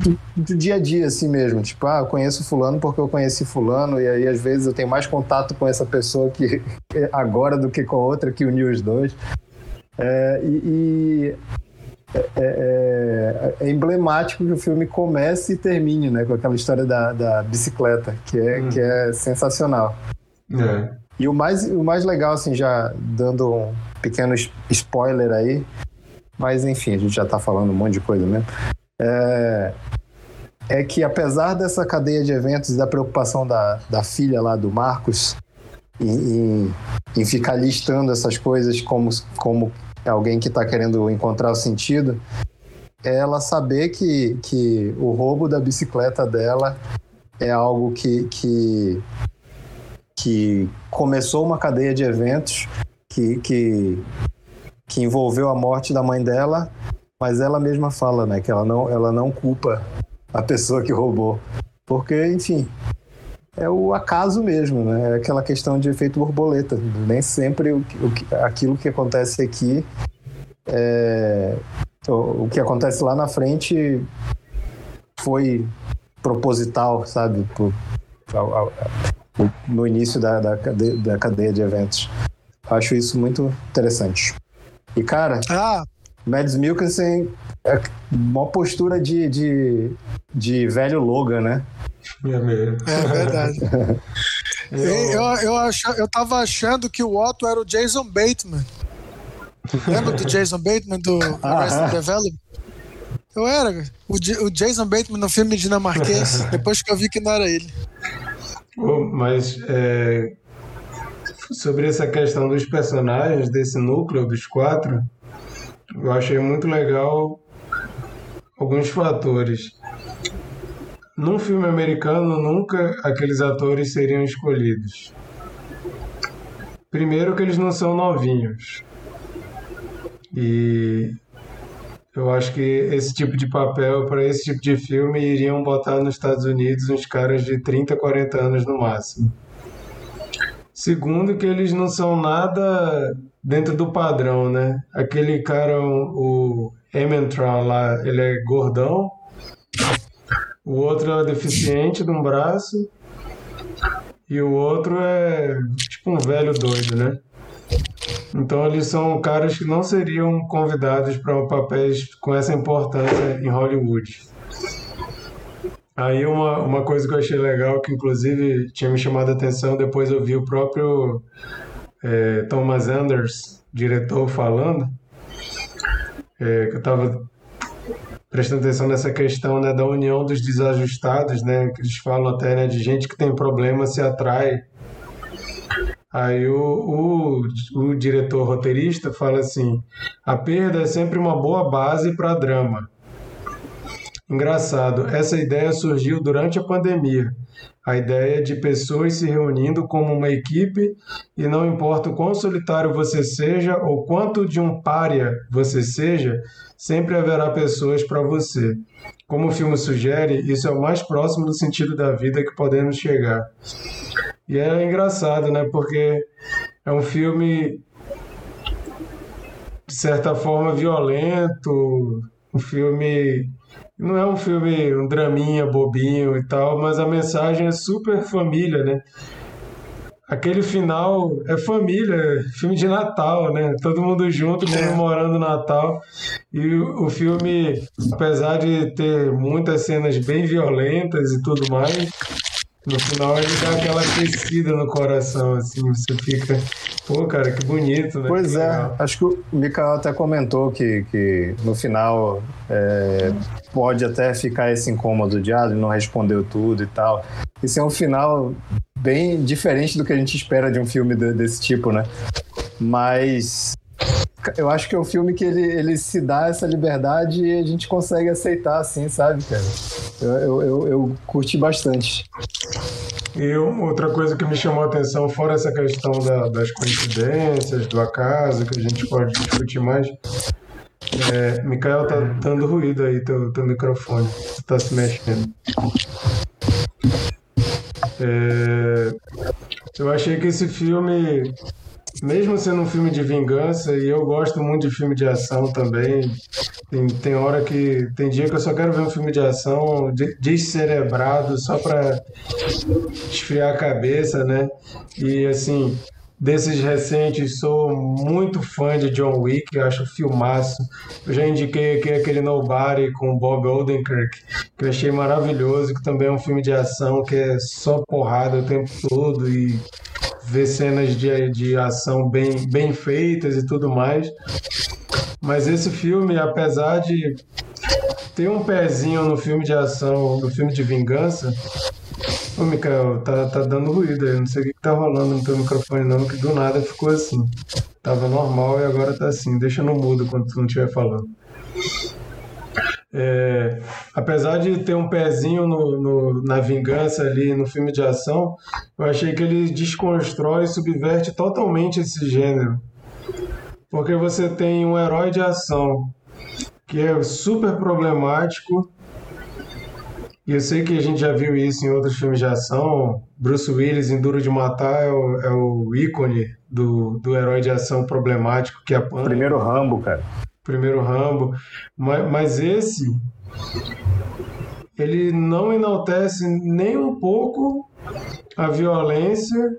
do, do, dia a dia, assim mesmo. Tipo, ah, eu conheço fulano porque eu conheci fulano, e aí às vezes eu tenho mais contato com essa pessoa que agora do que com a outra que uniu os dois. É, e, e é, é, é, emblemático que o filme comece e termine, né? Com aquela história da, da bicicleta, que é, hum. que é sensacional. É. E o mais, o mais legal, assim, já dando um pequeno spoiler aí, mas enfim, a gente já tá falando um monte de coisa mesmo é, é que apesar dessa cadeia de eventos da preocupação da, da filha lá do Marcos em, em, em ficar listando essas coisas como, como alguém que está querendo encontrar o sentido, é ela saber que, que o roubo da bicicleta dela é algo que, que, que começou uma cadeia de eventos que, que, que envolveu a morte da mãe dela mas ela mesma fala, né, que ela não, ela não culpa a pessoa que roubou, porque, enfim, é o acaso mesmo, né? É aquela questão de efeito borboleta. Nem sempre o, o, aquilo que acontece aqui, é, o, o que acontece lá na frente foi proposital, sabe? No início da, da, da cadeia de eventos. Acho isso muito interessante. E, cara. Ah, Mads Mikkelsen é uma postura de, de, de velho Logan, né? É. É verdade. eu, eu, eu, ach, eu tava achando que o Otto era o Jason Bateman. Lembra do Jason Bateman do Arrested Development? Eu era. O, o Jason Bateman no filme dinamarquês, depois que eu vi que não era ele. mas é, sobre essa questão dos personagens, desse núcleo dos quatro, eu achei muito legal alguns fatores. Num filme americano, nunca aqueles atores seriam escolhidos. Primeiro, que eles não são novinhos. E eu acho que esse tipo de papel, para esse tipo de filme, iriam botar nos Estados Unidos uns caras de 30, 40 anos no máximo. Segundo, que eles não são nada dentro do padrão, né? Aquele cara, o Emmentrout lá, ele é gordão, o outro é deficiente de um braço e o outro é tipo um velho doido, né? Então eles são caras que não seriam convidados para papéis com essa importância em Hollywood. Aí uma, uma coisa que eu achei legal, que inclusive tinha me chamado a atenção, depois eu vi o próprio é, Thomas Anders, diretor, falando, é, que eu estava prestando atenção nessa questão né, da união dos desajustados, né, que eles falam até né, de gente que tem problema se atrai. Aí o, o, o diretor roteirista fala assim: a perda é sempre uma boa base para drama. Engraçado, essa ideia surgiu durante a pandemia. A ideia de pessoas se reunindo como uma equipe e não importa o quão solitário você seja ou quanto de um pária você seja, sempre haverá pessoas para você. Como o filme sugere, isso é o mais próximo do sentido da vida que podemos chegar. E é engraçado, né? Porque é um filme de certa forma violento, um filme não é um filme, um draminha bobinho e tal, mas a mensagem é super família, né? Aquele final é família, é filme de Natal, né? Todo mundo junto é. comemorando o Natal. E o filme, apesar de ter muitas cenas bem violentas e tudo mais, no final ele dá aquela aquecida no coração, assim, você fica, pô, cara, que bonito, né? Pois é, legal. acho que o Mikael até comentou que, que no final é, pode até ficar esse incômodo de, ah, ele não respondeu tudo e tal. Esse é um final bem diferente do que a gente espera de um filme de, desse tipo, né? Mas eu acho que é um filme que ele, ele se dá essa liberdade e a gente consegue aceitar, assim, sabe, cara? Eu, eu, eu, eu curti bastante. E outra coisa que me chamou a atenção, fora essa questão da, das coincidências, do acaso, que a gente pode discutir mais, é, Mikael tá dando ruído aí, teu, teu microfone, você tá se mexendo. É, eu achei que esse filme mesmo sendo um filme de vingança, e eu gosto muito de filme de ação também, tem, tem hora que. Tem dia que eu só quero ver um filme de ação descerebrado, só para esfriar a cabeça, né? E assim, desses recentes, sou muito fã de John Wick, acho filmaço. Eu já indiquei aqui aquele Nobody com Bob Odenkirk, que eu achei maravilhoso, que também é um filme de ação que é só porrada o tempo todo e ver cenas de, de ação bem, bem feitas e tudo mais. Mas esse filme, apesar de ter um pezinho no filme de ação, no filme de vingança. Ô, Mikael, tá, tá dando ruído aí. Não sei o que, que tá rolando no teu microfone, não, que do nada ficou assim. Tava normal e agora tá assim. Deixa no mudo quando tu não estiver falando. É, apesar de ter um pezinho no, no, na vingança ali no filme de ação, eu achei que ele desconstrói e subverte totalmente esse gênero. Porque você tem um herói de ação que é super problemático. E eu sei que a gente já viu isso em outros filmes de ação. Bruce Willis em Duro de Matar é o, é o ícone do, do herói de ação problemático que apanha. Primeiro Rambo, cara primeiro Rambo, mas, mas esse ele não enaltece nem um pouco a violência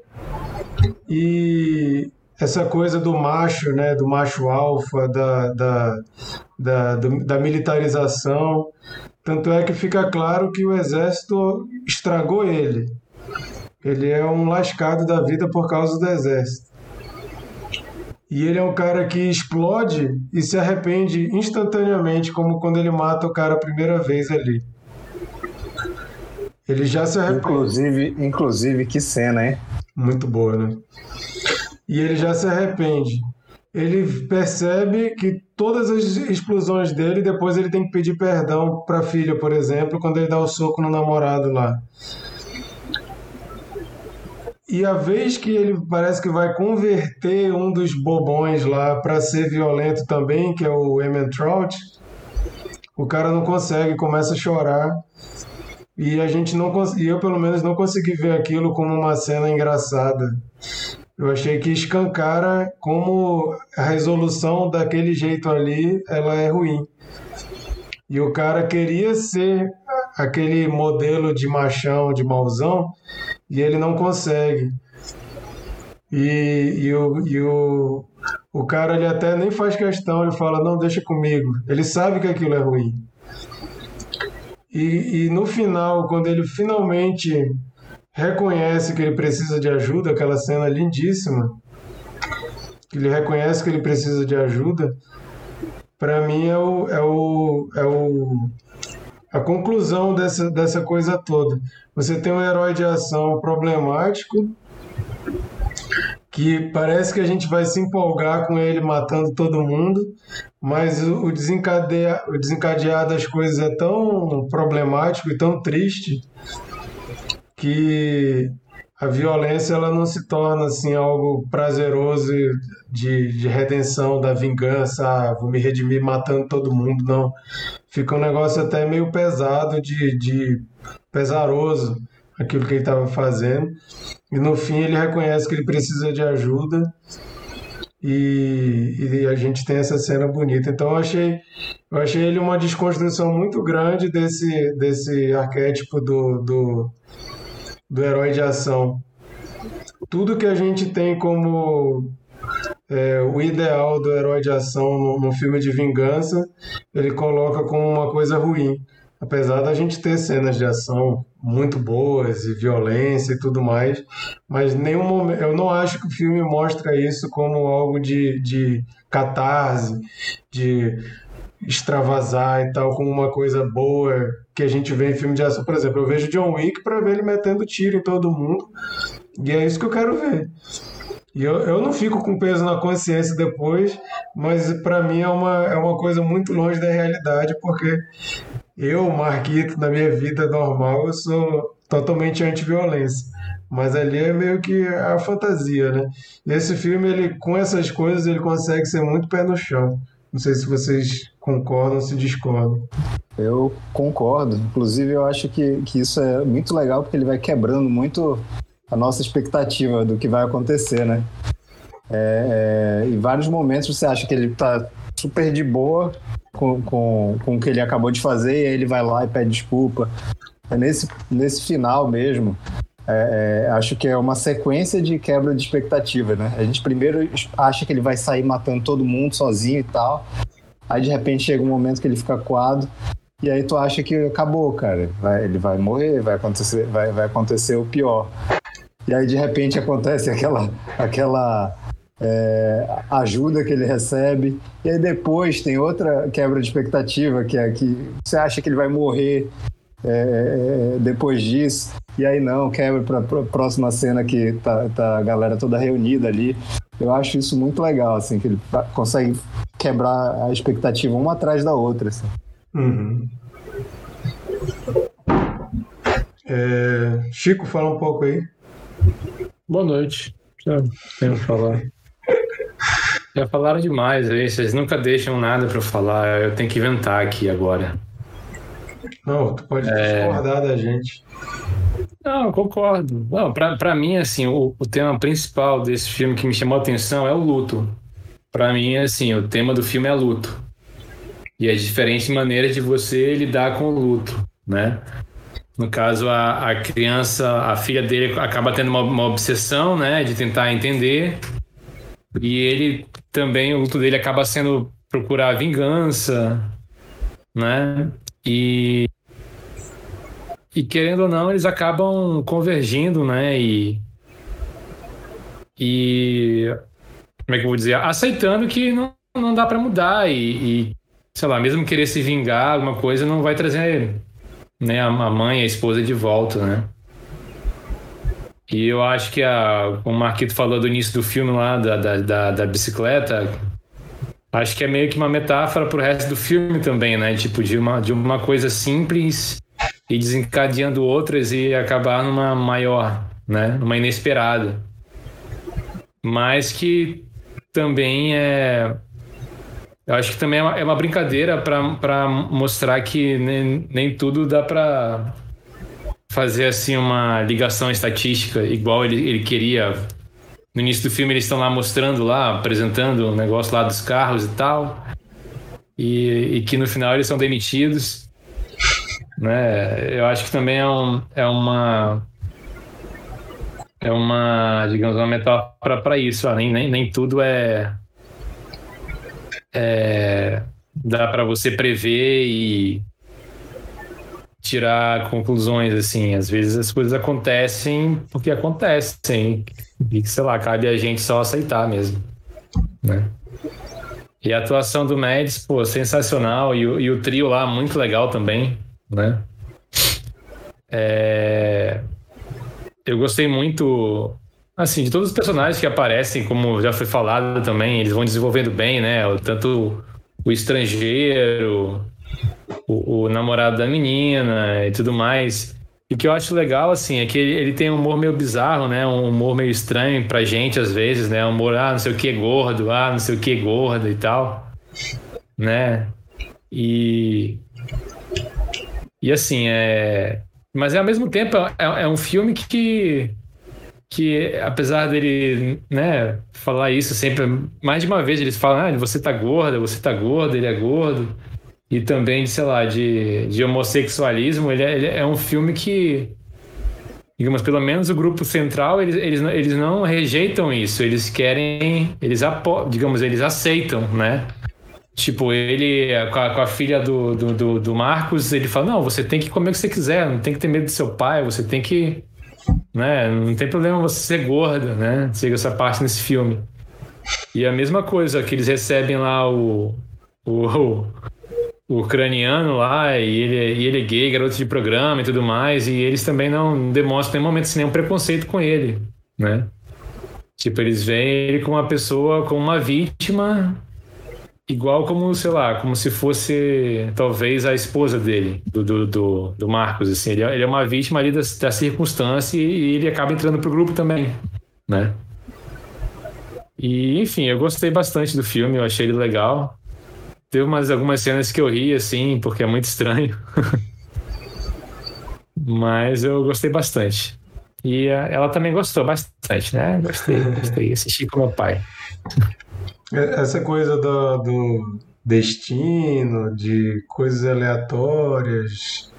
e essa coisa do macho, né, do macho alfa, da, da, da, da militarização. Tanto é que fica claro que o exército estragou ele. Ele é um lascado da vida por causa do exército. E ele é um cara que explode e se arrepende instantaneamente, como quando ele mata o cara a primeira vez ali. Ele já se arrepende. Inclusive, inclusive que cena, hein? Muito boa, né? E ele já se arrepende. Ele percebe que todas as explosões dele, depois ele tem que pedir perdão para a filha, por exemplo, quando ele dá o soco no namorado lá. E a vez que ele parece que vai converter um dos bobões lá para ser violento também, que é o Emmett Trout, o cara não consegue, começa a chorar. E a gente não e eu pelo menos não consegui ver aquilo como uma cena engraçada. Eu achei que escancara como a resolução daquele jeito ali, ela é ruim. E o cara queria ser aquele modelo de machão, de mauzão, e ele não consegue. E, e, o, e o, o cara ele até nem faz questão, ele fala, não, deixa comigo. Ele sabe que aquilo é ruim. E, e no final, quando ele finalmente reconhece que ele precisa de ajuda, aquela cena lindíssima, que ele reconhece que ele precisa de ajuda, para mim é o, é o, é o a conclusão dessa, dessa coisa toda. Você tem um herói de ação problemático que parece que a gente vai se empolgar com ele matando todo mundo, mas o, desencadear, o desencadear das coisas é tão problemático e tão triste que a violência ela não se torna assim algo prazeroso de, de redenção da vingança, ah, vou me redimir matando todo mundo, não. Fica um negócio até meio pesado, de, de pesaroso aquilo que ele estava fazendo. E no fim ele reconhece que ele precisa de ajuda e, e, a gente tem essa cena bonita. Então eu achei, eu achei ele uma desconstrução muito grande desse, desse arquétipo do, do do herói de ação. Tudo que a gente tem como é, o ideal do herói de ação no, no, filme de vingança, ele coloca como uma coisa ruim. Apesar da gente ter cenas de ação muito boas e violência e tudo mais, mas nenhum momento, eu não acho que o filme mostra isso como algo de, de catarse, de extravasar e tal como uma coisa boa que a gente vê em filme de ação. Por exemplo, eu vejo John Wick para ver ele metendo tiro em todo mundo e é isso que eu quero ver. E eu, eu não fico com peso na consciência depois, mas para mim é uma, é uma coisa muito longe da realidade, porque eu, Marquito, na minha vida normal, eu sou totalmente anti-violência. Mas ali é meio que a fantasia, né? Esse filme, ele, com essas coisas, ele consegue ser muito pé no chão. Não sei se vocês concordam ou se discordam. Eu concordo. Inclusive, eu acho que, que isso é muito legal porque ele vai quebrando muito a nossa expectativa do que vai acontecer, né? É, é, em vários momentos você acha que ele tá super de boa com, com, com o que ele acabou de fazer, e aí ele vai lá e pede desculpa. É nesse, nesse final mesmo, é, é, acho que é uma sequência de quebra de expectativa, né? A gente primeiro acha que ele vai sair matando todo mundo sozinho e tal, aí de repente chega um momento que ele fica coado, e aí tu acha que acabou, cara. Vai, ele vai morrer, vai acontecer, vai, vai acontecer o pior. E aí de repente acontece aquela, aquela é, ajuda que ele recebe. E aí depois tem outra quebra de expectativa, que é que você acha que ele vai morrer é, é depois disso. E aí não, quebra para a próxima cena que tá, tá, a galera toda reunida ali. Eu acho isso muito legal, assim, que ele consegue quebrar a expectativa uma atrás da outra. Assim. Uhum. É, Chico, fala um pouco aí. Boa noite. Já tenho que falar. Já falaram demais aí, vocês nunca deixam nada para falar, eu tenho que inventar aqui agora. Não, tu pode é... discordar da gente. Não, eu concordo. Não, pra, pra mim, assim, o, o tema principal desse filme que me chamou a atenção é o luto. Pra mim, assim, o tema do filme é luto. E as diferentes maneiras de você lidar com o luto, né? No caso, a, a criança, a filha dele acaba tendo uma, uma obsessão, né? De tentar entender e ele também, o luto dele acaba sendo procurar vingança, né? E, e querendo ou não, eles acabam convergindo, né? E, e como é que eu vou dizer? Aceitando que não, não dá para mudar e, e, sei lá, mesmo querer se vingar, alguma coisa não vai trazer né, a mãe, a esposa de volta, né? E eu acho que, a, o Marquito falou do início do filme lá, da, da, da, da bicicleta, acho que é meio que uma metáfora pro resto do filme também, né? Tipo, de uma, de uma coisa simples e desencadeando outras e acabar numa maior, né? Numa inesperada. Mas que também é. Eu acho que também é uma, é uma brincadeira para mostrar que nem, nem tudo dá para fazer assim uma ligação estatística igual ele, ele queria. No início do filme eles estão lá mostrando lá, apresentando o um negócio lá dos carros e tal. E, e, que no final eles são demitidos. Né? Eu acho que também é, um, é uma é uma, digamos, uma metáfora para isso. Ah, nem, nem, nem tudo é, é dá para você prever e tirar conclusões, assim. Às vezes as coisas acontecem porque acontecem. E, sei lá, cabe a gente só aceitar mesmo, né? E a atuação do Mads, pô, sensacional. E, e, o trio lá, muito legal também, né? É... Eu gostei muito, assim, de todos os personagens que aparecem, como já foi falado também, eles vão desenvolvendo bem, né? Tanto o estrangeiro, o, o, namorado da menina e tudo mais. E o que eu acho legal, assim, é que ele, ele, tem um humor meio bizarro, né? Um humor meio estranho pra gente, às vezes, né? Um humor, ah, não sei o que gordo, ah, não sei o que gordo e tal, né? E... E assim, é... Mas ao mesmo tempo é, é um filme que que apesar dele, né, falar isso sempre, mais de uma vez eles falam, ah, você tá gorda, você tá gordo, ele é gordo e também, sei lá, de, de homossexualismo, ele é, ele é um filme que, digamos, pelo menos o grupo central, eles, eles, eles não rejeitam isso, eles querem, eles, apo, digamos, eles aceitam, né? Tipo, ele, com a, com a filha do, do, do, do, Marcos, ele fala, não, você tem que comer o que você quiser, não tem que ter medo do seu pai, você tem que, né, não tem problema você ser gorda, né? Chega essa parte nesse filme. E a mesma coisa que eles recebem lá o, o, o ucraniano lá, e ele, é, e ele é gay, garoto de programa e tudo mais, e eles também não demonstram em nenhum momento nenhum preconceito com ele, né? Tipo, eles veem ele como uma pessoa, como uma vítima, igual como, sei lá, como se fosse talvez a esposa dele, do, do, do, do Marcos, assim. Ele é, ele é, uma vítima ali da, da circunstância e ele acaba entrando pro grupo também, né? E, enfim, eu gostei bastante do filme, eu achei ele legal. Teve umas, algumas cenas que eu ri, assim, porque é muito estranho. Mas eu gostei bastante. E ela também gostou bastante, né? Gostei, gostei. Assisti com meu pai. Essa coisa do, do destino, de coisas aleatórias,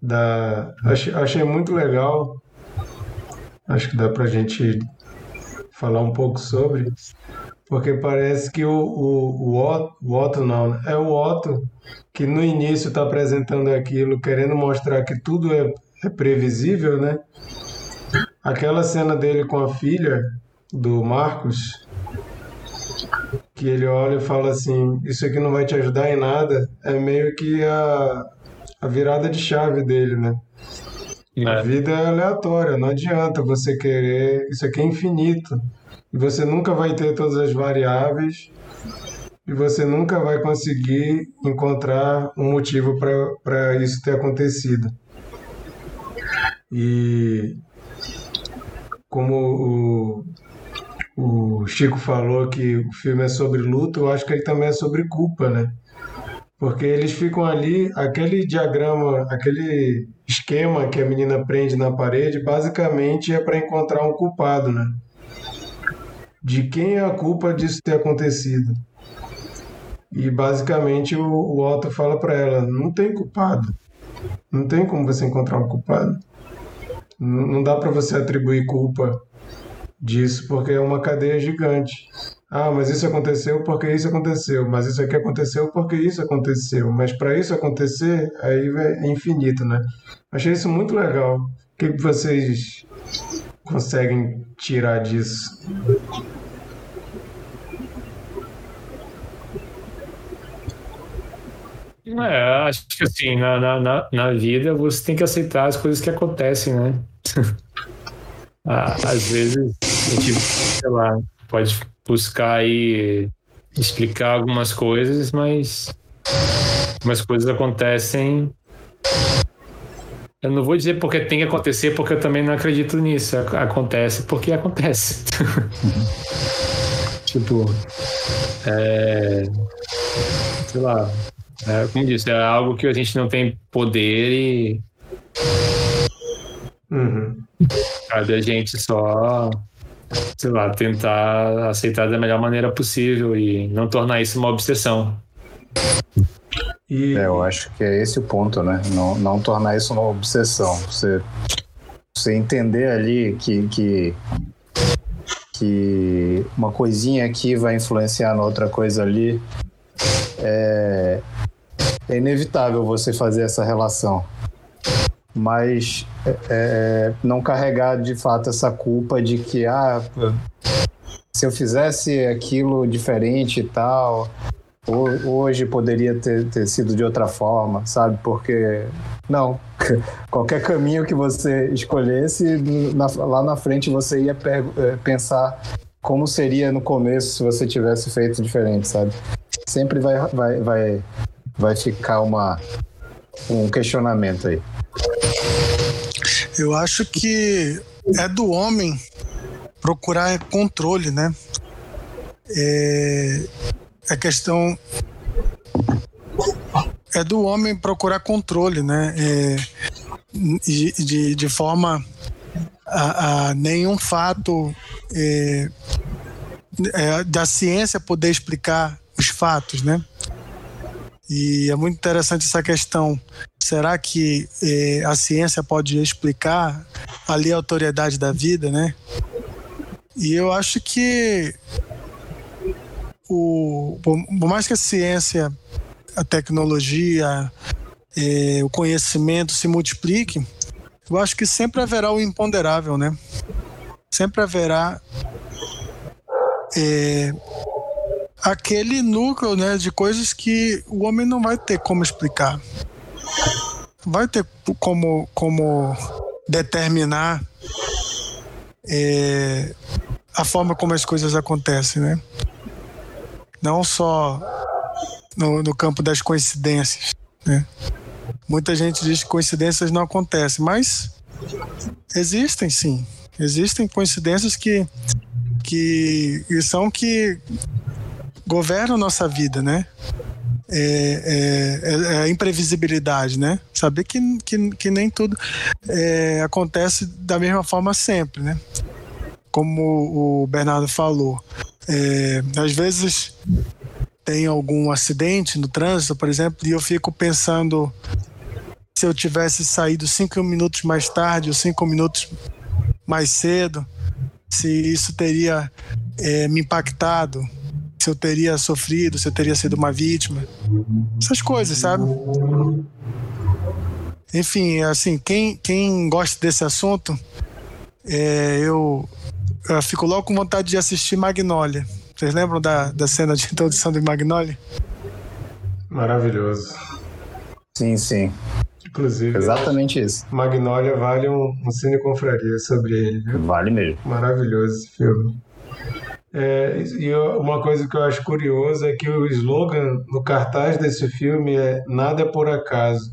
da achei, achei muito legal. Acho que dá pra gente falar um pouco sobre, porque parece que o, o, o, Otto, o Otto não, né? é o Otto que no início está apresentando aquilo, querendo mostrar que tudo é, é previsível, né? Aquela cena dele com a filha do Marcos, que ele olha e fala assim: Isso aqui não vai te ajudar em nada, é meio que a, a virada de chave dele, né? É. A vida é aleatória, não adianta você querer. Isso aqui é infinito. E você nunca vai ter todas as variáveis e você nunca vai conseguir encontrar um motivo para isso ter acontecido. E como o, o Chico falou que o filme é sobre luto, eu acho que ele também é sobre culpa, né? Porque eles ficam ali, aquele diagrama, aquele esquema que a menina prende na parede, basicamente é para encontrar um culpado, né? De quem é a culpa disso ter acontecido? E basicamente o, o Otto fala para ela: não tem culpado. Não tem como você encontrar um culpado. Não dá para você atribuir culpa disso, porque é uma cadeia gigante. Ah, mas isso aconteceu porque isso aconteceu, mas isso aqui aconteceu porque isso aconteceu. Mas para isso acontecer, aí é infinito, né? Achei isso muito legal. O que vocês conseguem tirar disso? É, acho que assim, na, na, na vida você tem que aceitar as coisas que acontecem, né? Às vezes a gente, sei lá, pode buscar aí explicar algumas coisas, mas algumas coisas acontecem. Eu não vou dizer porque tem que acontecer, porque eu também não acredito nisso. Acontece porque acontece. tipo, é, sei lá, é, como disse, é algo que a gente não tem poder e. Uhum. Cabe a gente só, sei lá, tentar aceitar da melhor maneira possível e não tornar isso uma obsessão. E... É, eu acho que é esse o ponto, né? Não, não tornar isso uma obsessão. Você, você entender ali que, que, que uma coisinha aqui vai influenciar na outra coisa ali. É, é inevitável você fazer essa relação. Mas é, é, não carregar de fato essa culpa de que, ah, se eu fizesse aquilo diferente e tal, hoje poderia ter, ter sido de outra forma, sabe? Porque, não, qualquer caminho que você escolhesse, na, lá na frente você ia é, pensar como seria no começo se você tivesse feito diferente, sabe? Sempre vai, vai, vai vai ficar uma, um questionamento aí. Eu acho que é do homem procurar controle, né? É, a questão é do homem procurar controle, né? É, de, de, forma a, a nenhum fato é, é, da ciência poder explicar os fatos, né? E é muito interessante essa questão. Será que eh, a ciência pode explicar a aleatoriedade da vida, né? E eu acho que o, por mais que a ciência, a tecnologia, eh, o conhecimento se multiplique, eu acho que sempre haverá o imponderável, né? Sempre haverá eh, aquele núcleo né, de coisas que o homem não vai ter como explicar. Vai ter como, como determinar é, a forma como as coisas acontecem, né? Não só no, no campo das coincidências, né? Muita gente diz que coincidências não acontecem, mas existem sim. Existem coincidências que, que, são que governam nossa vida, né? É, é, é, a imprevisibilidade, né? Saber que, que, que nem tudo é, acontece da mesma forma sempre, né? Como o Bernardo falou, É, às vezes tem algum acidente no trânsito, por exemplo, e eu fico pensando se eu tivesse saído cinco minutos mais tarde ou cinco minutos mais cedo, se isso teria é, me impactado, se eu teria sofrido, se eu teria sido uma vítima, essas coisas, sabe? Enfim, assim, quem, quem gosta desse assunto, é, eu, eu fico logo com vontade de assistir Magnolia. Vocês lembram da, da cena de introdução de Magnolia? Maravilhoso. Sim, sim. Inclusive. Exatamente isso. Magnolia vale um, um cine confraria sobre ele, viu? Vale mesmo. Maravilhoso esse filme. É, e uma coisa que eu acho curioso é que o slogan no cartaz desse filme é Nada é por acaso.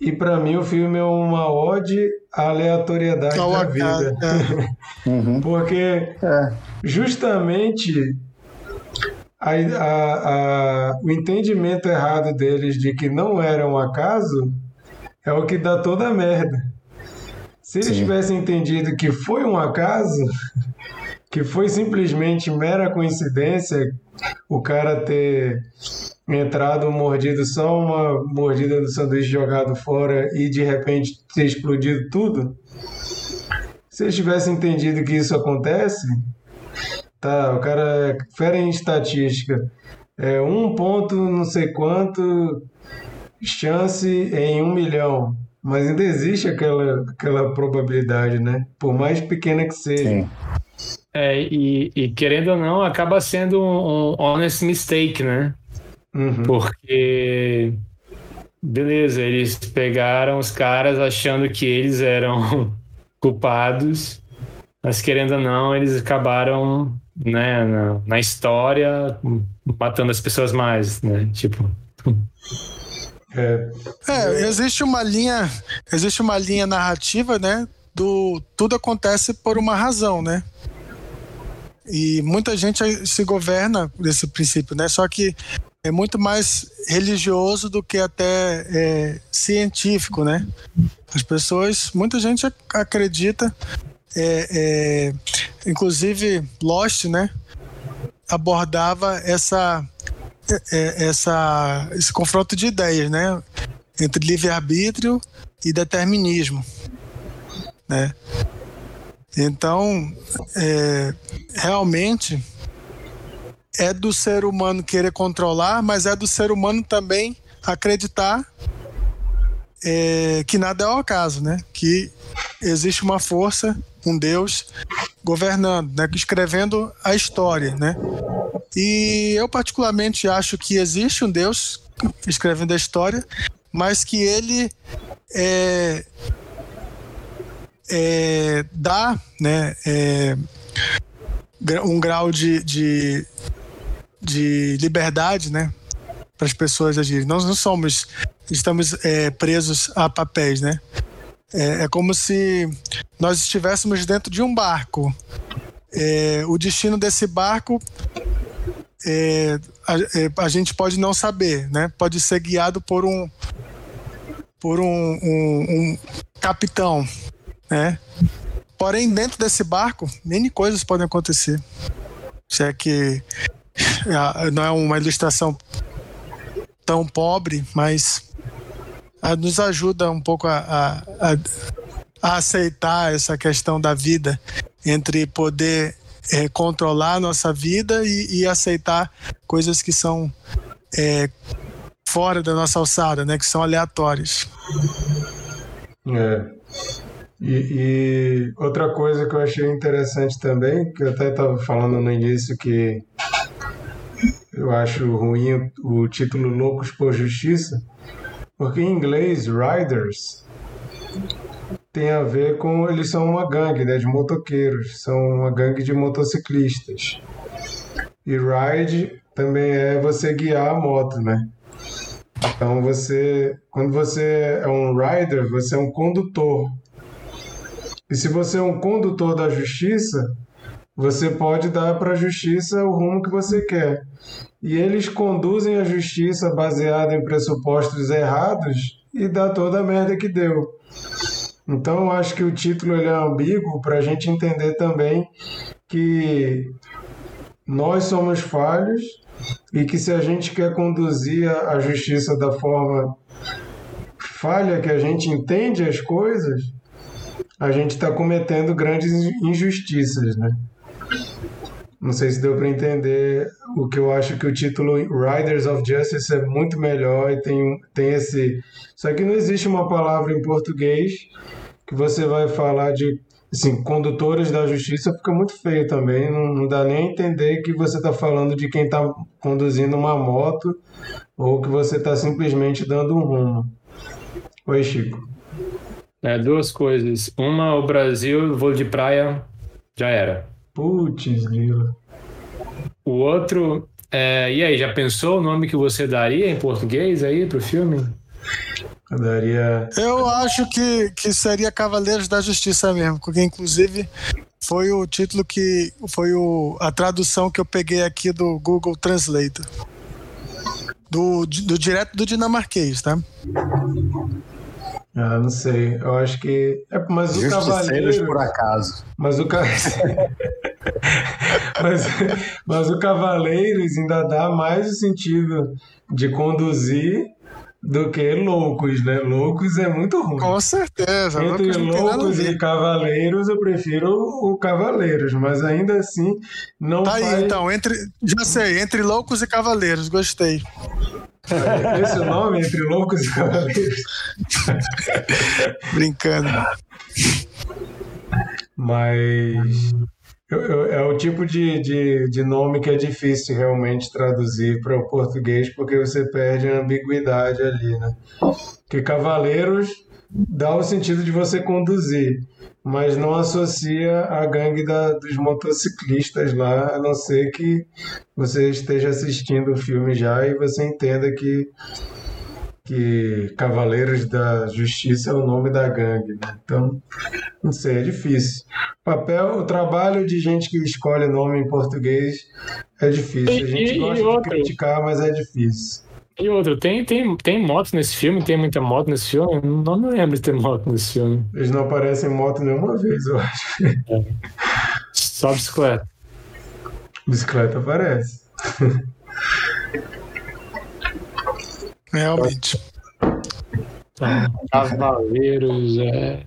E para mim o filme é uma ode à aleatoriedade Ao da acaso, vida. Uhum. Porque É. justamente a- a- a- o entendimento errado deles de que não era um acaso é o que dá toda a merda. Se eles Sim. tivessem entendido que foi um acaso, que foi simplesmente mera coincidência o cara ter entrado mordido só uma mordida do sanduíche jogado fora e de repente ter explodido tudo, se eles tivessem entendido que isso acontece, tá, o cara é fera em estatística, é um ponto não sei quanto chance em um milhão, mas ainda existe aquela, aquela probabilidade, né? Por mais pequena que seja. Sim. É, e, e querendo ou não, acaba sendo um, um honest mistake, né? Uhum. Porque, beleza, eles pegaram os caras achando que eles eram culpados, mas querendo ou não, eles acabaram, né, na, na história, matando as pessoas mais, né? Tipo, É, É, existe uma linha, existe uma linha narrativa, né? Do tudo acontece por uma razão, né? E muita gente se governa por esse princípio, né? Só que é muito mais religioso do que até é, científico, né? As pessoas, muita gente ac- acredita, é, é, inclusive Lost, né? Abordava essa é- essa, esse confronto de ideias, né? Entre livre-arbítrio e determinismo, né? Então, é, realmente é do ser humano querer controlar, mas é do ser humano também acreditar é, que nada é ao acaso, né? Que existe uma força, um Deus governando, né? escrevendo a história, né? E eu particularmente acho que existe um Deus escrevendo a história, mas que ele é, é, dá né, é, um grau de, de, de liberdade né, para as pessoas agirem. Nós não somos, estamos é, presos a papéis, né? É, é como se nós estivéssemos dentro de um barco. É, o destino desse barco é, a, a gente pode não saber, né? Pode ser guiado por um por um, um- um capitão, né? Porém, dentro desse barco, N coisas podem acontecer. Se é que ah, não é uma ilustração tão pobre, mas ah, nos ajuda um pouco a, a- a- aceitar essa questão da vida entre poder eh, controlar a nossa vida e, e aceitar coisas que são eh, fora da nossa alçada, né? Que são aleatórias. É. E, e outra coisa que eu achei interessante também, que eu até estava falando no início que eu acho ruim o, título Loucos por Justiça, porque em inglês, Riders tem a ver com. Eles são uma gangue né, de motoqueiros, são uma gangue de motociclistas. E ride também é você guiar a moto, né? Então você, quando você é um rider, você é um condutor. E se você é um condutor da justiça, você pode dar para a justiça o rumo que você quer. E eles conduzem a justiça baseada em pressupostos errados e dá toda a merda que deu. Então eu acho que o título é ambíguo para a gente entender também que nós somos falhos e que se a gente quer conduzir a justiça da forma falha que a gente entende as coisas, a gente está cometendo grandes injustiças, né? Não sei se deu para entender o que eu acho que o título Riders of Justice é muito melhor e tem, tem esse. Só que não existe uma palavra em português que você vai falar de assim, condutores da justiça, fica muito feio também. Não, não dá nem a entender que você está falando de quem está conduzindo uma moto ou que você está simplesmente dando um rumo. Oi, Chico. É, duas coisas. Uma, o Brasil, voo de praia, já era. Putz, grilo. O outro, é, e aí, já pensou o nome que você daria em português aí pro filme? Eu daria. Eu acho que, que seria Cavaleiros da Justiça mesmo, porque inclusive foi o título que. Foi o, a tradução que eu peguei aqui do Google Translator. Do, do direto do dinamarquês, tá? Ah, não sei. Eu acho que. É, mas o Cavaleiro. por acaso. Mas o mas, mas o Cavaleiros ainda dá mais o sentido de conduzir do que Loucos, né? Loucos é muito ruim. Com certeza. Entre Loucos e Cavaleiros, eu prefiro o Cavaleiros, mas ainda assim não tá faz... aí, então, entre, já sei, Entre Loucos e Cavaleiros, gostei. Esse nome, Entre Loucos e Cavaleiros? Brincando. Mas é o tipo de, de, de nome que é difícil realmente traduzir para o português, porque você perde a ambiguidade ali, né? Porque cavaleiros dá o sentido de você conduzir, mas não associa a gangue da, dos motociclistas lá, a não ser que você esteja assistindo o filme já e você entenda que que Cavaleiros da Justiça é o nome da gangue. Né? Então, não sei, é difícil. O papel, o trabalho de gente que escolhe nome em português é difícil. A gente e, gosta e de criticar, mas é difícil. E outro, tem, tem, tem moto nesse filme? Tem muita moto nesse filme? Não, não lembro de ter moto nesse filme. Eles não aparecem em moto nenhuma vez, eu acho. É. Só bicicleta. Bicicleta aparece. Realmente. Então, cavaleiros, é.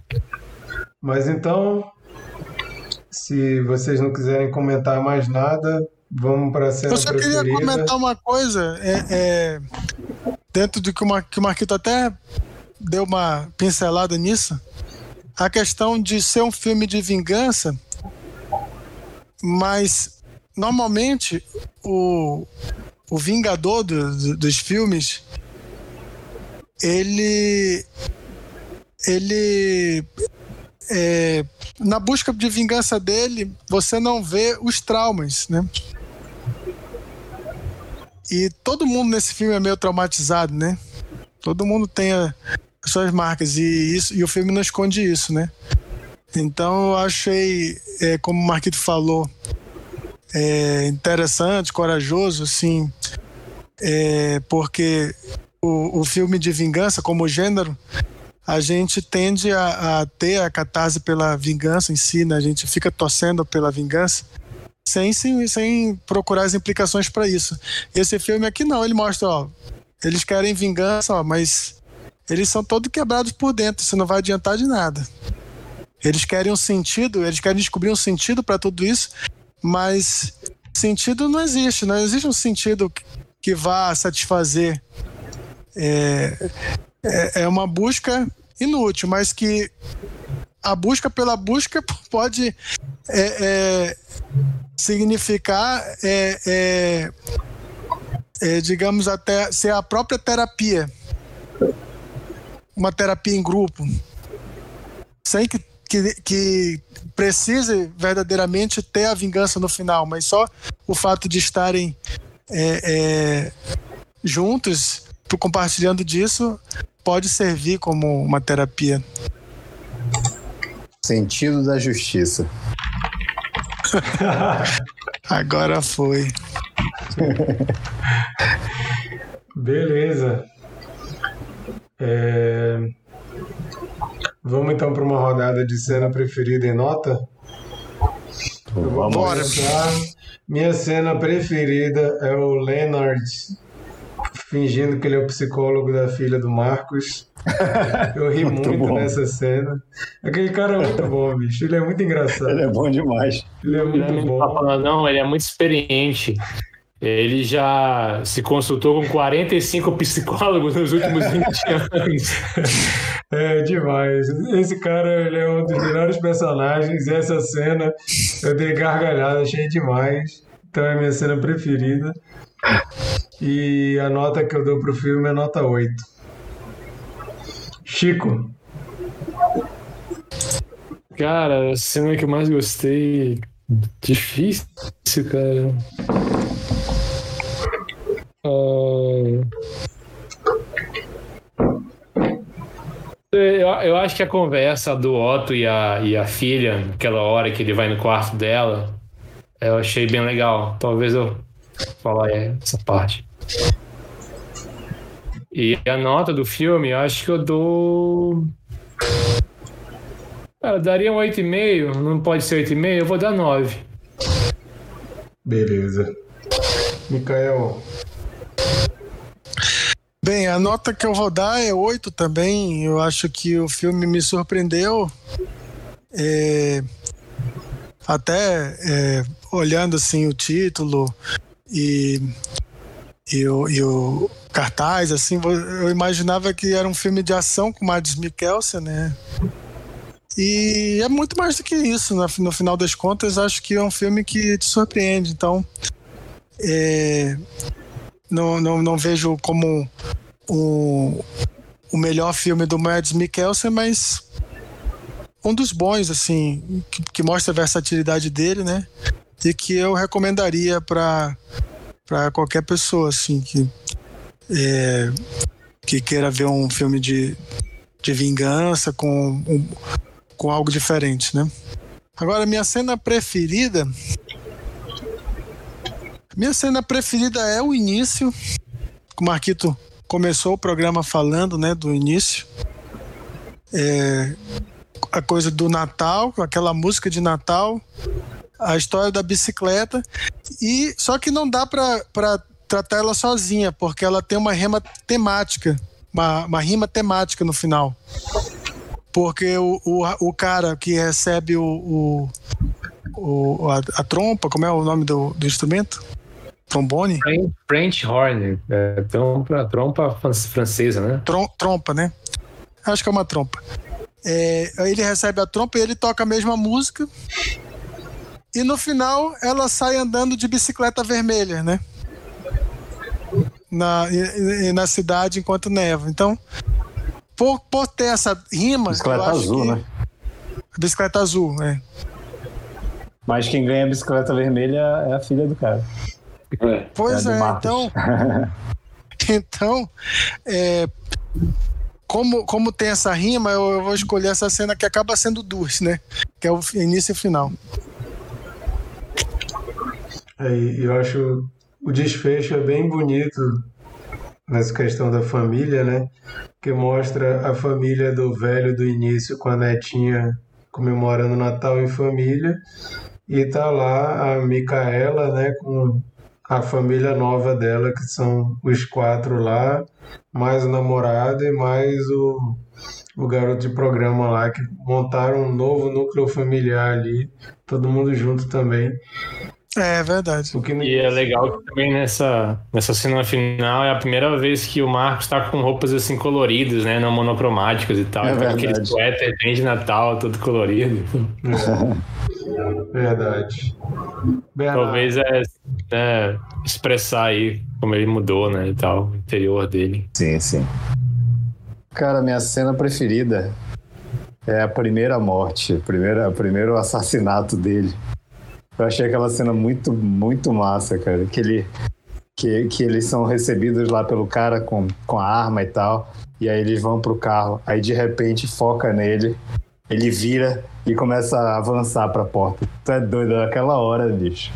Mas então, se vocês não quiserem comentar mais nada, vamos para a cena Eu só preferida. queria comentar uma coisa. É, é, dentro do que o, Mar, que o Marquito até deu uma pincelada nisso, a questão de ser um filme de vingança, mas normalmente o, o vingador do, do, dos filmes ele ele é, na busca de vingança dele você não vê os traumas né e todo mundo nesse filme é meio traumatizado né? Todo mundo tem as suas marcas e isso e o filme não esconde isso né? Então eu achei é, como o Marquito falou é, interessante corajoso assim é, porque o, o filme de vingança como gênero, a gente tende a, a, ter a catarse pela vingança em si, né? A gente fica torcendo pela vingança sem, sem, sem procurar as implicações para isso. Esse filme aqui não, ele mostra, ó, eles querem vingança, ó, mas eles são todos quebrados por dentro, isso não vai adiantar de nada. Eles querem um sentido, eles querem descobrir um sentido para tudo isso, mas sentido não existe, não existe um sentido que vá satisfazer é, é, é uma busca inútil, mas que a busca pela busca pode é, é, significar, é, é, é, digamos, até ser a própria terapia. Uma terapia em grupo. Sem que, que, que precise verdadeiramente ter a vingança no final, mas só o fato de estarem juntos compartilhando disso pode servir como uma terapia. Sentido da justiça. Agora foi. Beleza. É... Vamos então para uma rodada de cena preferida em nota? Vamos. Bora. Minha cena preferida é o Leonard fingindo que ele é o psicólogo da filha do Marcos. Eu ri muito, muito nessa cena. Aquele cara é muito bom, bicho. Ele é muito engraçado. Ele é bom demais. Ele é muito Ele bom. tá falando, não, ele é muito experiente. Ele já se consultou com 45 psicólogos nos últimos 20 anos. É demais. Esse cara ele é um dos melhores personagens. E essa cena eu dei gargalhada, achei demais. Então é a minha cena preferida. E a nota que eu dou pro filme é nota 8. Chico, Cara, a cena que eu mais gostei. Difícil, cara. Ah, Eu, eu acho que a conversa do Otto e a, e a filha, aquela hora que ele vai no quarto dela, eu achei bem legal. Talvez eu falar essa parte. E a nota do filme, eu acho que eu dou. Cara, daria um 8,5, não pode ser 8,5, eu vou dar 9. beleza. Mikael, Bem, a nota que eu vou dar é 8 também. Eu acho que o filme me surpreendeu. É, até é, olhando assim o título e, e, o, e o cartaz, assim, eu imaginava que era um filme de ação com Mads Mikkelsen, né? E é muito mais do que isso, no, no final das contas, acho que é um filme que te surpreende. Então, é, não, não, não vejo como o, o melhor filme do Mads Mikkelsen, mas um dos bons, assim, que, que mostra a versatilidade dele, né? E que eu recomendaria para qualquer pessoa, assim, que é, que queira ver um filme de, de vingança com, um, com algo diferente, né? Agora, minha cena preferida. Minha cena preferida é o início. O Marquito começou o programa falando, né, do início. É, a coisa do Natal, aquela música de Natal, a história da bicicleta. E só que não dá para tratar ela sozinha, porque ela tem uma rima temática, uma, uma rima temática no final. Porque o, o, o cara que recebe o, o, o a, a, trompa, como é o nome do, do instrumento? Trombone? French horn, é, trompa, trompa francesa, né? Trom, trompa, né? Acho que é uma trompa. É, ele recebe a trompa e ele toca a mesma música. E no final ela sai andando de bicicleta vermelha, né? Na, e, e na cidade enquanto neva. Então, por, por ter essa rima. Bicicleta azul, que... né? Bicicleta azul, é. Mas quem ganha a bicicleta vermelha é a filha do cara. É. Pois é, é então. então, é, como, como tem essa rima, eu, eu, vou escolher essa cena que acaba sendo duas, né? Que é o início e final. Eu acho o desfecho é bem bonito nessa questão da família, né? Que mostra a família do velho do início com a netinha comemorando o Natal em família. E tá lá a Micaela, né, com a família nova dela, que são os quatro lá, mais o namorado e mais o, o garoto de programa lá, que montaram um novo núcleo familiar ali, todo mundo junto também. É verdade. E é legal que também nessa, nessa cena final é a primeira vez que o Marcos tá com roupas assim coloridas, né? Não monocromáticas e tal. É tá aquele suéter bem de Natal, todo colorido. É. Verdade. Verdade. Talvez é, é, expressar aí como ele mudou, né? E tal, o interior dele. Sim, sim. Cara, minha cena preferida é a primeira morte, o primeiro, o primeiro assassinato dele. Eu achei aquela cena muito, muito massa, cara. Que, ele, que, que eles são recebidos lá pelo cara com, com a arma e tal. E aí eles vão pro carro. Aí de repente foca nele. Ele vira e começa a avançar pra porta. Tu é doido naquela hora, bicho.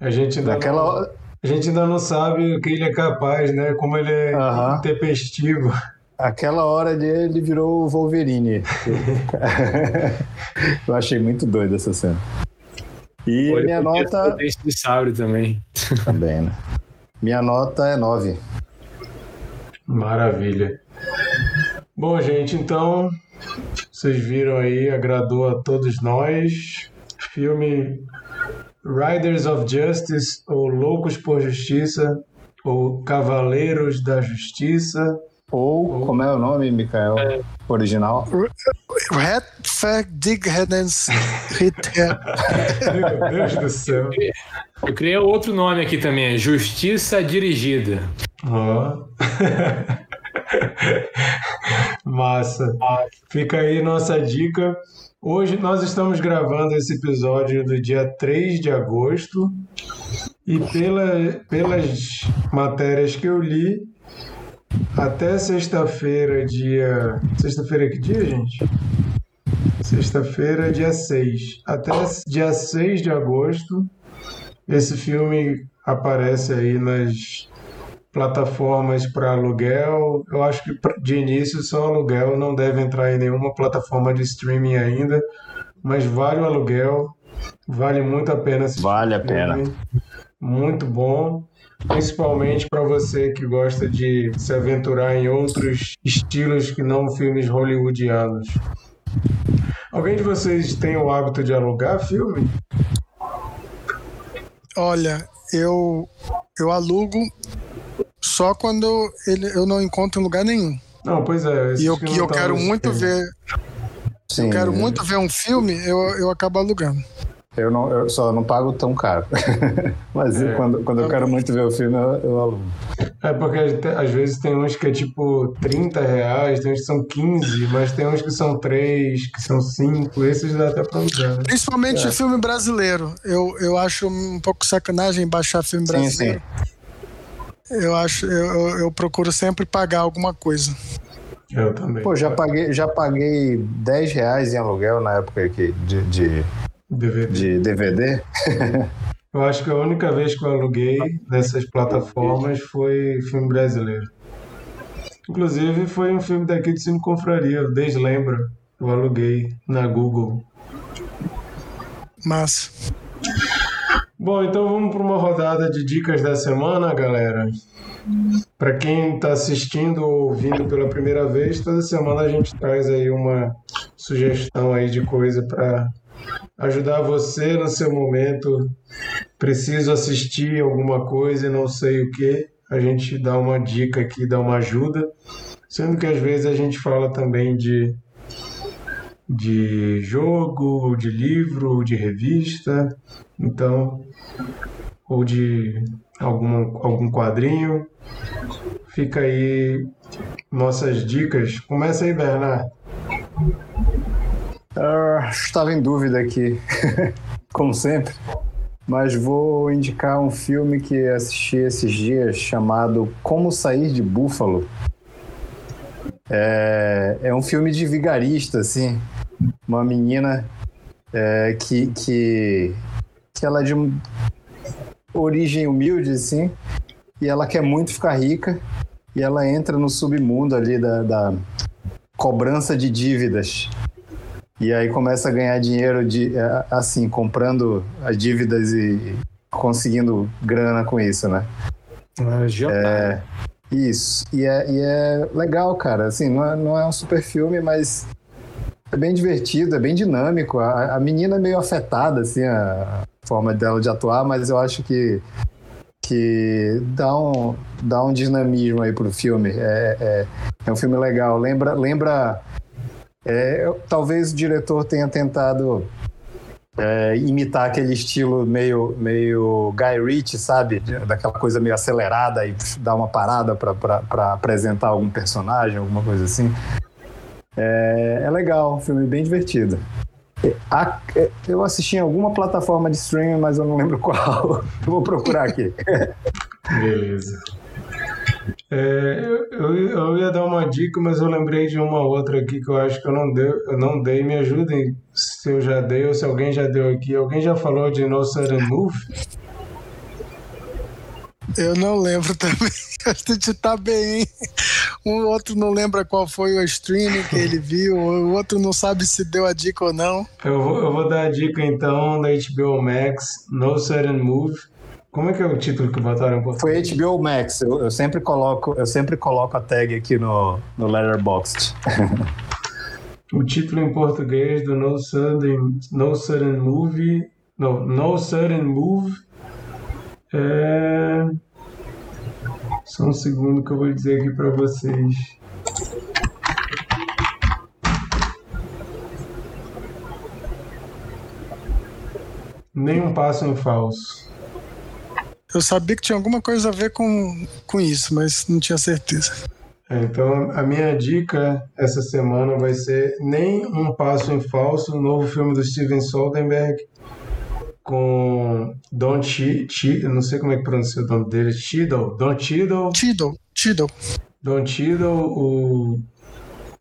A gente ainda, Naquela não, a gente ainda não sabe o que ele é capaz, né? Como ele é Aham. intempestivo. Aquela hora de ele virou o Wolverine. Eu achei muito doido essa cena. E Pô, minha nota. de sabre também. Também, né? Minha nota é 9. Maravilha. Bom, gente, então vocês viram aí, agradou a todos nós. Filme Riders of Justice ou Loucos por Justiça ou Cavaleiros da Justiça. Ou, como é o nome, Mikael? Original? Red Fag Dig Headens Hit Head. Meu Deus do céu. Eu criei outro nome aqui também, Justiça Dirigida. Ó. Massa. Fica aí nossa dica. Hoje nós estamos gravando esse episódio do dia 3 de agosto. E pela, pelas matérias que eu li, até sexta-feira, dia. Sexta-feira que dia, gente? Sexta-feira, dia 6. Até dia 6 de agosto, esse filme aparece aí nas plataformas para aluguel. Eu acho que de início só aluguel, não deve entrar em nenhuma plataforma de streaming ainda, mas vale o aluguel, vale muito a pena assistir. Vale a pena. Muito bom, principalmente para você que gosta de se aventurar em outros estilos que não filmes hollywoodianos. Alguém de vocês tem o hábito de alugar filme? Olha, eu, eu alugo só quando ele, eu não encontro em lugar nenhum. Não, pois é. E eu, que que eu quero muito ver, Sim. quero muito ver um filme, eu, eu acabo alugando. Eu, não, eu só não pago tão caro. Mas É. quando, quando eu quero muito ver o filme, eu, eu alugo. É porque às- vezes tem uns que é tipo 30 reais, tem uns que são 15, mas tem uns que são 3, que são 5, esses dá até pra usar. né? Principalmente filme brasileiro. Eu, eu acho um pouco sacanagem baixar filme Sim, brasileiro. Eu acho, eu, eu, eu procuro sempre pagar alguma coisa. Eu também. Pô, já paguei, já paguei 10 reais em aluguel na época que, de, de, DVD. de DVD. Eu acho que a única vez que eu aluguei nessas plataformas foi filme brasileiro. Inclusive foi um filme daqui de Cine Confraria, o Deslembra. Eu aluguei na Google. Mas Bom, então vamos para uma rodada de dicas da semana, galera. Para quem está assistindo ou ouvindo pela primeira vez, toda semana a gente traz aí uma sugestão aí de coisa para ajudar você no seu momento. Preciso assistir alguma coisa e não sei o que. A gente dá uma dica aqui, dá uma ajuda. Sendo que às vezes a gente fala também de de jogo, de livro, de revista, então, ou de algum, algum quadrinho. Fica aí nossas dicas. Começa aí, Bernardo. Ah, estava em dúvida aqui, como sempre. Mas vou indicar um filme que assisti esses dias chamado Como Sair de Búfalo. É, é um filme de vigarista, assim. Uma menina é, que, que, que ela é de origem humilde, assim. E ela quer muito ficar rica. E ela entra no submundo ali da, da cobrança de dívidas. E aí começa a ganhar dinheiro de é, assim, comprando as dívidas e conseguindo grana com isso, né? É, Isso. E é, e é legal, cara. Assim, não é, não é um super filme, mas é bem divertido, é bem dinâmico. A, a menina é meio afetada, assim, a forma dela de atuar, mas eu acho que, que dá, um, dá um dinamismo aí pro filme. É, é, é um filme legal. Lembra. lembra é, talvez o diretor tenha tentado é, imitar aquele estilo meio, meio Guy Ritchie, sabe? Daquela coisa meio acelerada e dar uma parada para apresentar algum personagem, alguma coisa assim. É, é legal, um filme bem divertido. É, é, eu assisti em alguma plataforma de streaming, mas eu não lembro qual. Vou procurar aqui. Beleza. É, eu, eu, ia dar uma dica, mas eu lembrei de uma outra aqui que eu acho que eu não, dei, eu não dei. Me ajudem se eu já dei ou se alguém já deu aqui. Alguém já falou de No Sudden Move? Eu não lembro também. A gente tá bem. Um outro não lembra qual foi o streaming que ele viu, o outro não sabe se deu a dica ou não. Eu vou, eu vou dar a dica então da HBO Max, No Sudden Move. Como é que é o título que botaram em português? Foi HBO Max. Eu, eu sempre coloco, eu sempre coloco a tag aqui no, no Letterboxd. o título em português do No Sudden, no Sudden Movie, no, no Sudden Move é só um segundo que eu vou dizer aqui para vocês. Nenhum passo em falso. Eu sabia que tinha alguma coisa a ver com, com isso, mas não tinha certeza. É, então, a minha dica essa semana vai ser Nem um Passo em Falso, o novo filme do Steven Soderbergh, com Don Chi, Chi, eu não sei como é que pronuncia o nome dele, Cheadle, Don Cheadle. Cheadle, Cheadle. Don Cheadle, o,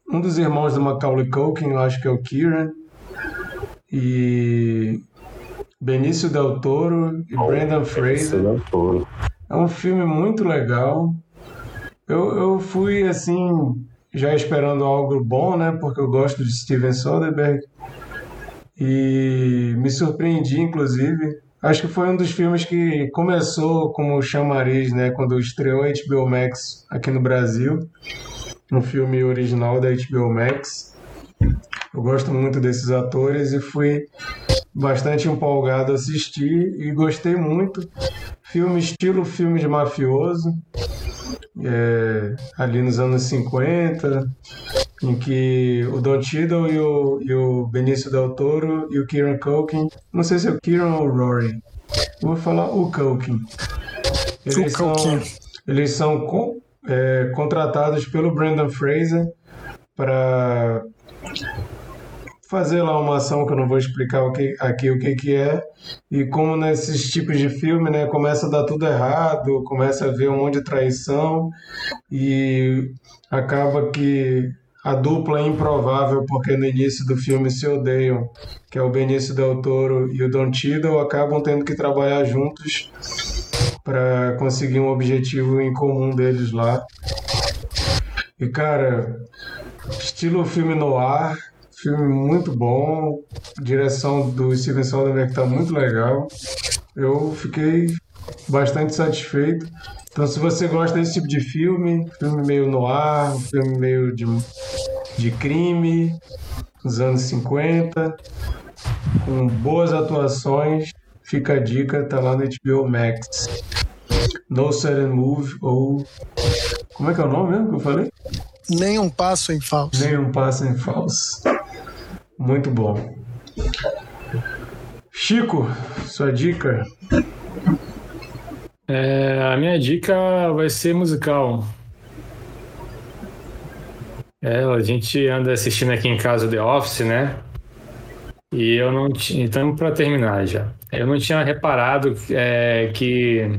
um dos irmãos do Macaulay Culkin, eu acho que é o Kieran, e Benício Del Toro e oh, Brendan Fraser. Del Toro. É um filme muito legal. Eu, eu fui assim, já esperando algo bom, né? Porque eu gosto de Steven Soderbergh e me surpreendi, inclusive. Acho que foi um dos filmes que começou como chamariz, né, quando estreou a HBO Max aqui no Brasil, um filme original da HBO Max. Eu gosto muito desses atores e fui bastante empolgado a assistir e gostei muito. Filme estilo filme de mafioso, é, ali nos anos 50, em que o Don Cheadle e o, e o Benício Del Toro e o Kieran Culkin, não sei se é o Kieran ou o Rory, vou falar o Culkin. Eles o são, Culkin. Eles são com, é, contratados pelo Brandon Fraser para fazer lá uma ação que eu não vou explicar o que, aqui o que, que é. E como nesses tipos de filme, né, começa a dar tudo errado, começa a ver um monte de traição e acaba que a dupla é improvável porque no início do filme se odeiam, que é o Benício Del Toro e o Don Cheadle, acabam tendo que trabalhar juntos para conseguir um objetivo em comum deles lá. E cara, estilo filme no ar, filme muito bom, direção do Steven Soderbergh está muito legal. Eu fiquei bastante satisfeito. Então, se você gosta desse tipo de filme, filme meio no ar, filme meio de, de crime, dos anos 50, com boas atuações, fica a dica, tá lá no HBO Max. No Sudden Move, ou. Como é que é o nome mesmo que eu falei? Nem um passo em falso. Nem um passo em falso. Muito bom. Chico, sua dica? É, a minha dica vai ser musical. É, a gente anda assistindo aqui em casa The Office, né? E eu não tinha. Então, para terminar já. Eu não tinha reparado é, que.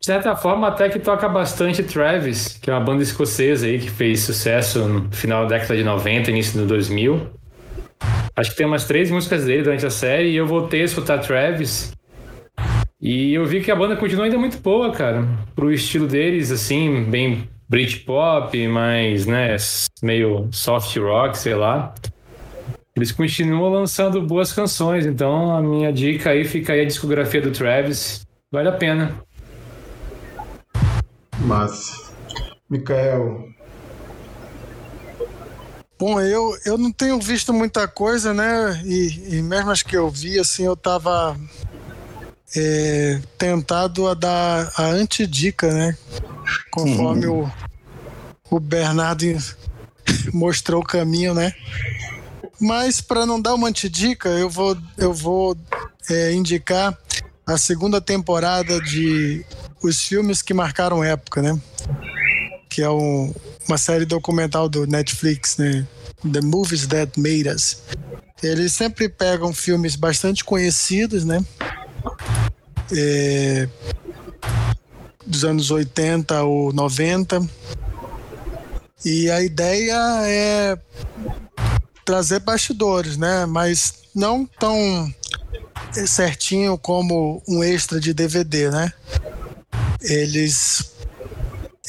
De certa forma, até que toca bastante Travis, que é uma banda escocesa aí que fez sucesso no final da década de 90, início do 2000. Acho que tem umas três músicas dele durante a série e eu voltei a escutar Travis. E eu vi que a banda continua ainda muito boa, cara. Pro estilo deles, assim, bem Britpop, mas, né, meio soft rock, sei lá. Eles continuam lançando boas canções, então a minha dica aí fica aí a discografia do Travis. Vale a pena. Massa. Mikael. Bom, eu, eu não tenho visto muita coisa, né? E, e mesmo as que eu vi, assim, eu tava é, tentado a dar a antidica, né? Conforme o, o Bernardo mostrou o caminho, né? Mas para não dar uma antidica, eu vou, eu vou é, indicar a segunda temporada de Os Filmes que Marcaram Época, né? Que é um, uma série documental do Netflix, né? The Movies That Made Us. Eles sempre pegam filmes bastante conhecidos, né? é, dos anos 80 ou 90. E a ideia é trazer bastidores, né? Mas não tão certinho como um extra de DVD, né? Eles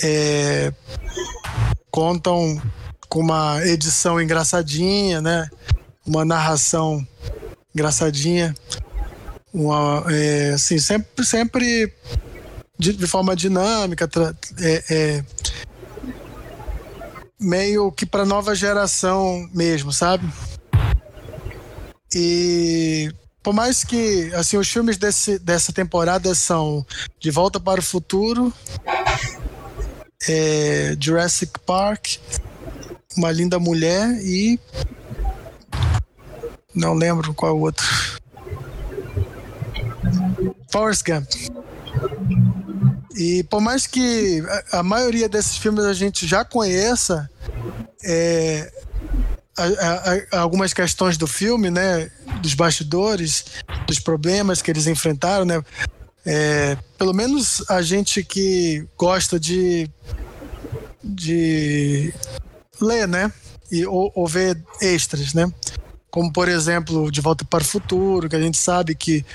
é, contam com uma edição engraçadinha, né? Uma narração engraçadinha, uma, é, assim, sempre, sempre de, de forma dinâmica, é, é, meio que para nova geração mesmo, sabe? E por mais que assim os filmes desse, dessa temporada são De Volta para o Futuro, é, Jurassic Park, Uma Linda Mulher e não lembro qual outro. Forrest Gump. E por mais que a maioria desses filmes a gente já conheça, é, a, a, algumas questões do filme, né, dos bastidores, dos problemas que eles enfrentaram, né, é, pelo menos a gente que gosta de, de ler, né, e, ou, ou ver extras, né, como por exemplo De Volta para o Futuro, que a gente sabe que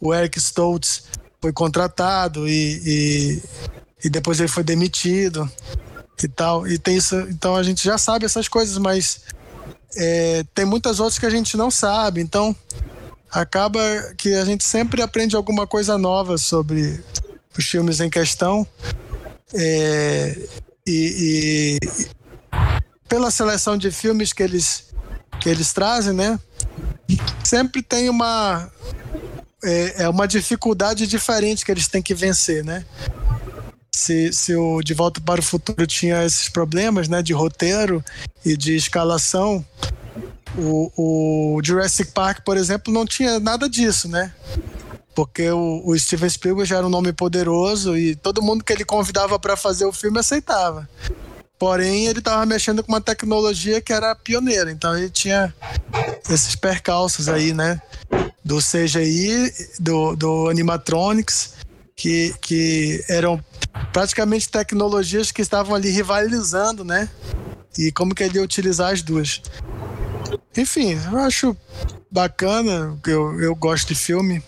o Eric Stoltz foi contratado e, e, e depois ele foi demitido e tal. E tem isso, então a gente já sabe essas coisas, mas é, tem muitas outras que a gente não sabe. Então acaba que a gente sempre aprende alguma coisa nova sobre os filmes em questão. É, e, e, pela seleção de filmes que eles, que eles trazem, né? Sempre tem uma, é, é uma dificuldade diferente que eles têm que vencer, né? Se, se o De Volta para o Futuro tinha esses problemas, né, de roteiro e de escalação, o, o Jurassic Park, por exemplo, não tinha nada disso, né? Porque o, o Steven Spielberg já era um nome poderoso e todo mundo que ele convidava para fazer o filme aceitava. Porém, ele estava mexendo com uma tecnologia que era pioneira, então ele tinha esses percalços aí, né? do CGI, do, do animatronics, que, que eram praticamente tecnologias que estavam ali rivalizando, né? E como que ele ia utilizar as duas. Enfim, eu acho bacana, eu, eu gosto de filme,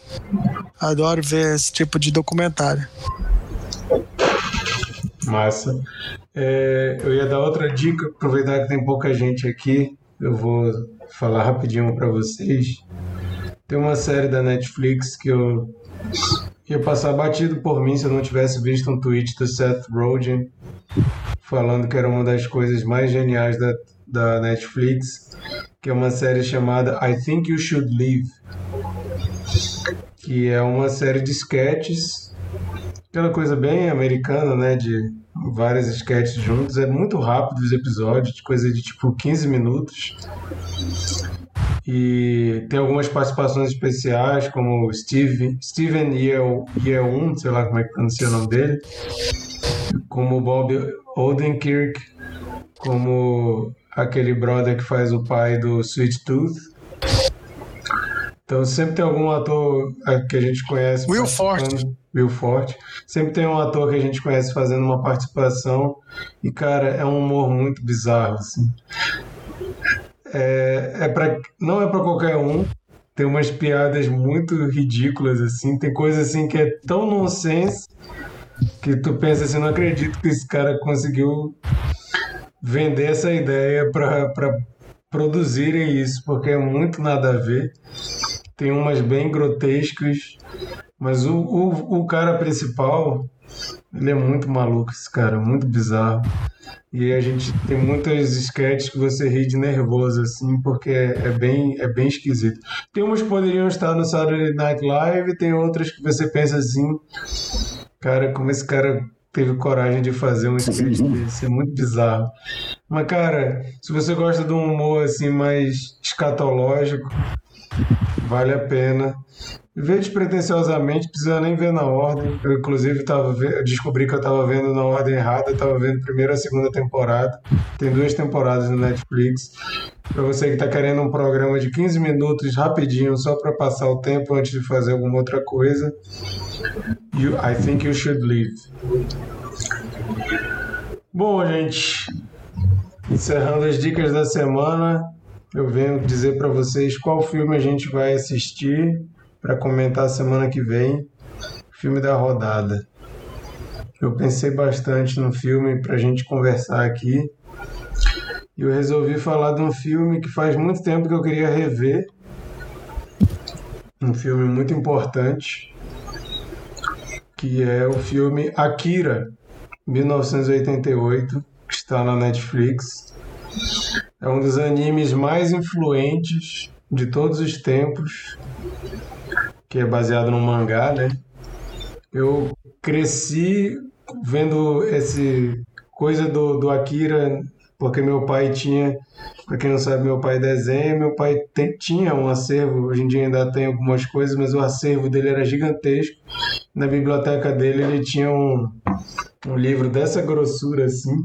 adoro ver esse tipo de documentário. Massa. É, eu ia dar outra dica, aproveitar que tem pouca gente aqui, eu vou falar rapidinho para vocês. Tem uma série da Netflix que eu ia passar batido por mim se eu não tivesse visto um tweet do Seth Rogen falando que era uma das coisas mais geniais da, da Netflix, que é uma série chamada I Think You Should Leave, que é uma série de sketches, aquela coisa bem americana, né, de várias sketches juntos, é muito rápido os episódios, de coisa de tipo 15 minutos. E tem algumas participações especiais, como Steve, Steven Yeun, sei lá como é que pronuncia o nome dele, como Bob Odenkirk, como aquele brother que faz o pai do Sweet Tooth. Então sempre tem algum ator é, que a gente conhece. Will Forte. Will Forte. Sempre tem um ator que a gente conhece fazendo uma participação. E, cara, é um humor muito bizarro, assim é, é pra, não é para qualquer um. Tem umas piadas muito ridículas, assim. Tem coisa assim que é tão nonsense que tu pensa assim, não acredito que esse cara conseguiu vender essa ideia para produzirem isso, porque é muito nada a ver. Tem umas bem grotescas, mas o, o, o cara principal, ele é muito maluco, esse cara, muito bizarro. E a gente tem muitas sketches que você ri de nervoso, assim, porque é, é, bem, é bem esquisito. Tem umas que poderiam estar no Saturday Night Live, tem outras que você pensa assim, cara, como esse cara teve coragem de fazer um sketch desse, é muito bizarro. Mas, cara, se você gosta de um humor, assim, mais escatológico, vale a pena. Ver despretensiosamente, precisa nem ver na ordem. Eu, inclusive, tava, descobri que eu estava vendo na ordem errada, estava vendo a primeira e segunda temporada. Tem duas temporadas no Netflix. Para você que está querendo um programa de 15 minutos rapidinho, só para passar o tempo antes de fazer alguma outra coisa, you, I think you should leave. Bom, gente, encerrando as dicas da semana, eu venho dizer para vocês qual filme a gente vai assistir para comentar semana que vem, filme da rodada. Eu pensei bastante no filme para a gente conversar aqui. E eu resolvi falar de um filme que faz muito tempo que eu queria rever. Um filme muito importante, que é o filme Akira, 1988, que está na Netflix. É um dos animes mais influentes de todos os tempos, que é baseado no mangá, né? Eu cresci vendo esse coisa do, do Akira, porque meu pai tinha, para quem não sabe, meu pai desenha, meu pai tinha um acervo, hoje em dia ainda tem algumas coisas, mas o acervo dele era gigantesco. Na biblioteca dele ele tinha um, um livro dessa grossura assim,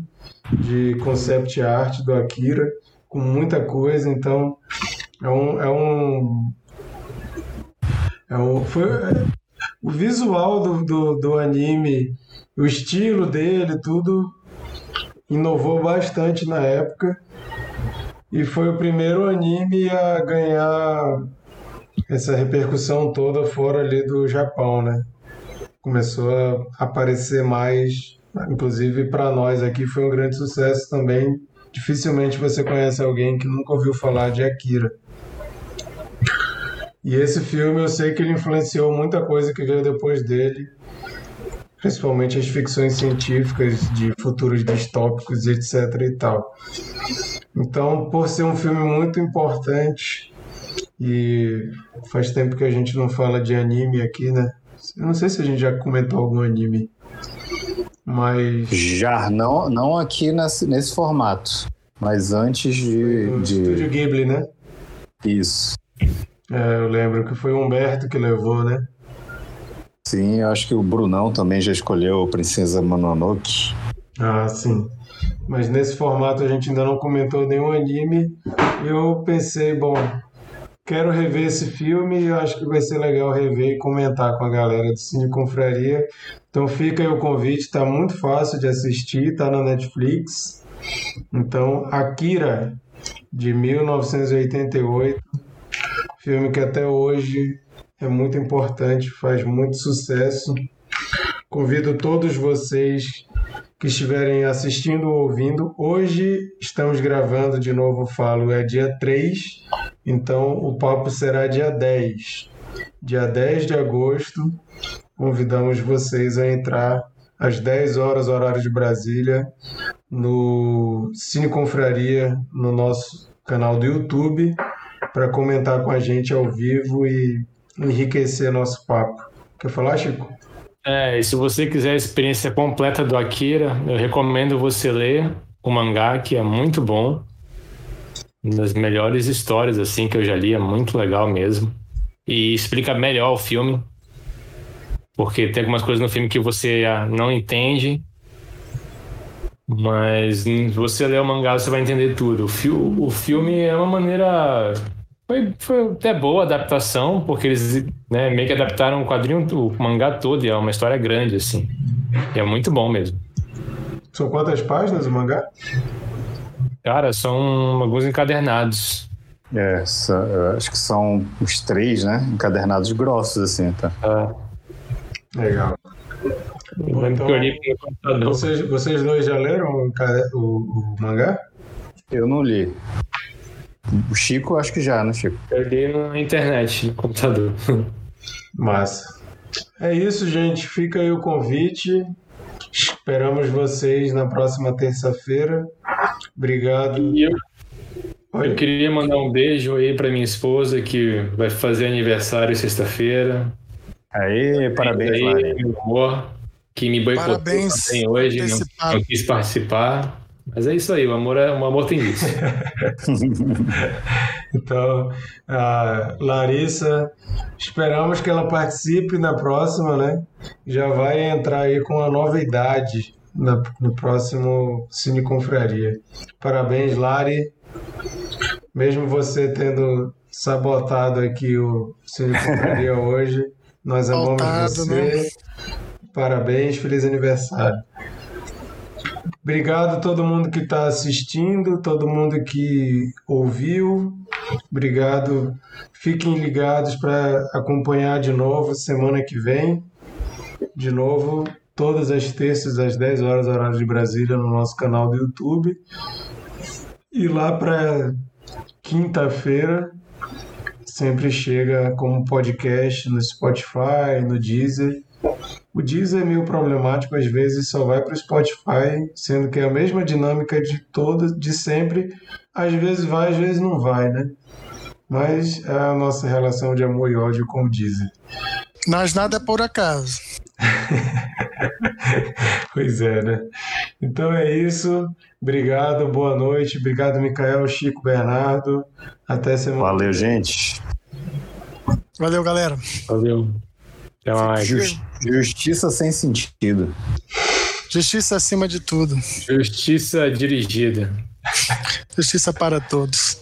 de concept art do Akira, com muita coisa, então é um, é um, é um foi, é, o visual do, do, do anime, o estilo dele, tudo inovou bastante na época e foi o primeiro anime a ganhar essa repercussão toda fora ali do Japão, né? Começou a aparecer mais, inclusive para nós aqui foi um grande sucesso também. Dificilmente você conhece alguém que nunca ouviu falar de Akira. E esse filme eu sei que ele influenciou muita coisa que veio depois dele, principalmente as ficções científicas de futuros distópicos, etc e tal. Então, por ser um filme muito importante e faz tempo que a gente não fala de anime aqui, né? Eu não sei se a gente já comentou algum anime, mas já não não aqui nesse, nesse formato, mas antes de, no de... Estúdio Ghibli, né? Isso. É, eu lembro que foi o Humberto que levou, né? Sim, eu acho que o Brunão também já escolheu Princesa Mononoke. Ah, sim. Mas nesse formato a gente ainda não comentou nenhum anime. Eu pensei, bom, quero rever esse filme e eu acho que vai ser legal rever e comentar com a galera do Cine Confraria. Então fica aí o convite, tá muito fácil de assistir, tá na Netflix. Então, Akira, de 1988 Filme que até hoje é muito importante, faz muito sucesso. Convido todos vocês que estiverem assistindo ou ouvindo. Hoje estamos gravando de novo, falo, é dia 3, então o papo será dia 10. Dia 10 de agosto, convidamos vocês a entrar às 10 horas, horário de Brasília, no Cine Confraria, no nosso canal do YouTube para comentar com a gente ao vivo e enriquecer nosso papo. Quer falar, Chico? É, e se você quiser a experiência completa do Akira, eu recomendo você ler o mangá, que é muito bom. Das melhores histórias assim que eu já li, é muito legal mesmo. E explica melhor o filme. Porque tem algumas coisas no filme que você não entende. Mas você ler o mangá, você vai entender tudo. O, fi o filme é uma maneira foi, foi até boa a adaptação, porque eles né, meio que adaptaram o quadrinho, o mangá todo, e é uma história grande, assim. E é muito bom mesmo. São quantas páginas o mangá? Cara, são alguns encadernados. É, acho que são os três, né? Encadernados grossos, assim, tá? É. Legal. Bom, então, vocês, vocês dois já leram o, o, o mangá? Eu não li. O Chico, acho que já, né, Chico? Eu li na internet, no computador. Massa. É isso, gente. Fica aí o convite. Esperamos vocês na próxima terça-feira. Obrigado. E eu, eu queria mandar um beijo aí para minha esposa que vai fazer aniversário sexta-feira. Aí, parabéns, aí, meu amor, que me boicotou parabéns, também hoje, não, não quis participar. Mas é isso aí, o amor, é, o amor tem isso. então, a Larissa, esperamos que ela participe na próxima, né? Já vai entrar aí com a nova idade na, no próximo Cine Confraria. Parabéns, Lari. Mesmo você tendo sabotado aqui o Cine Confraria hoje, nós amamos você. Né? Parabéns, feliz aniversário. Obrigado a todo mundo que está assistindo, todo mundo que ouviu. Obrigado. Fiquem ligados para acompanhar de novo semana que vem. De novo, todas as terças às 10 horas, horário de Brasília, no nosso canal do YouTube. E lá para quinta-feira, sempre chega como podcast no Spotify, no Deezer. O Deezer é meio problemático, às vezes só vai para o Spotify, sendo que é a mesma dinâmica de todas, de sempre. Às vezes vai, às vezes não vai, né? Mas é a nossa relação de amor e ódio com o Deezer. Mas nada é por acaso. pois é, né? Então é isso. Obrigado, boa noite. Obrigado, Micael, Chico, Bernardo. Até semana. Valeu, gente. Valeu, galera. Valeu. Mais. Just, justiça sem sentido. Justiça acima de tudo. Justiça dirigida. Justiça para todos.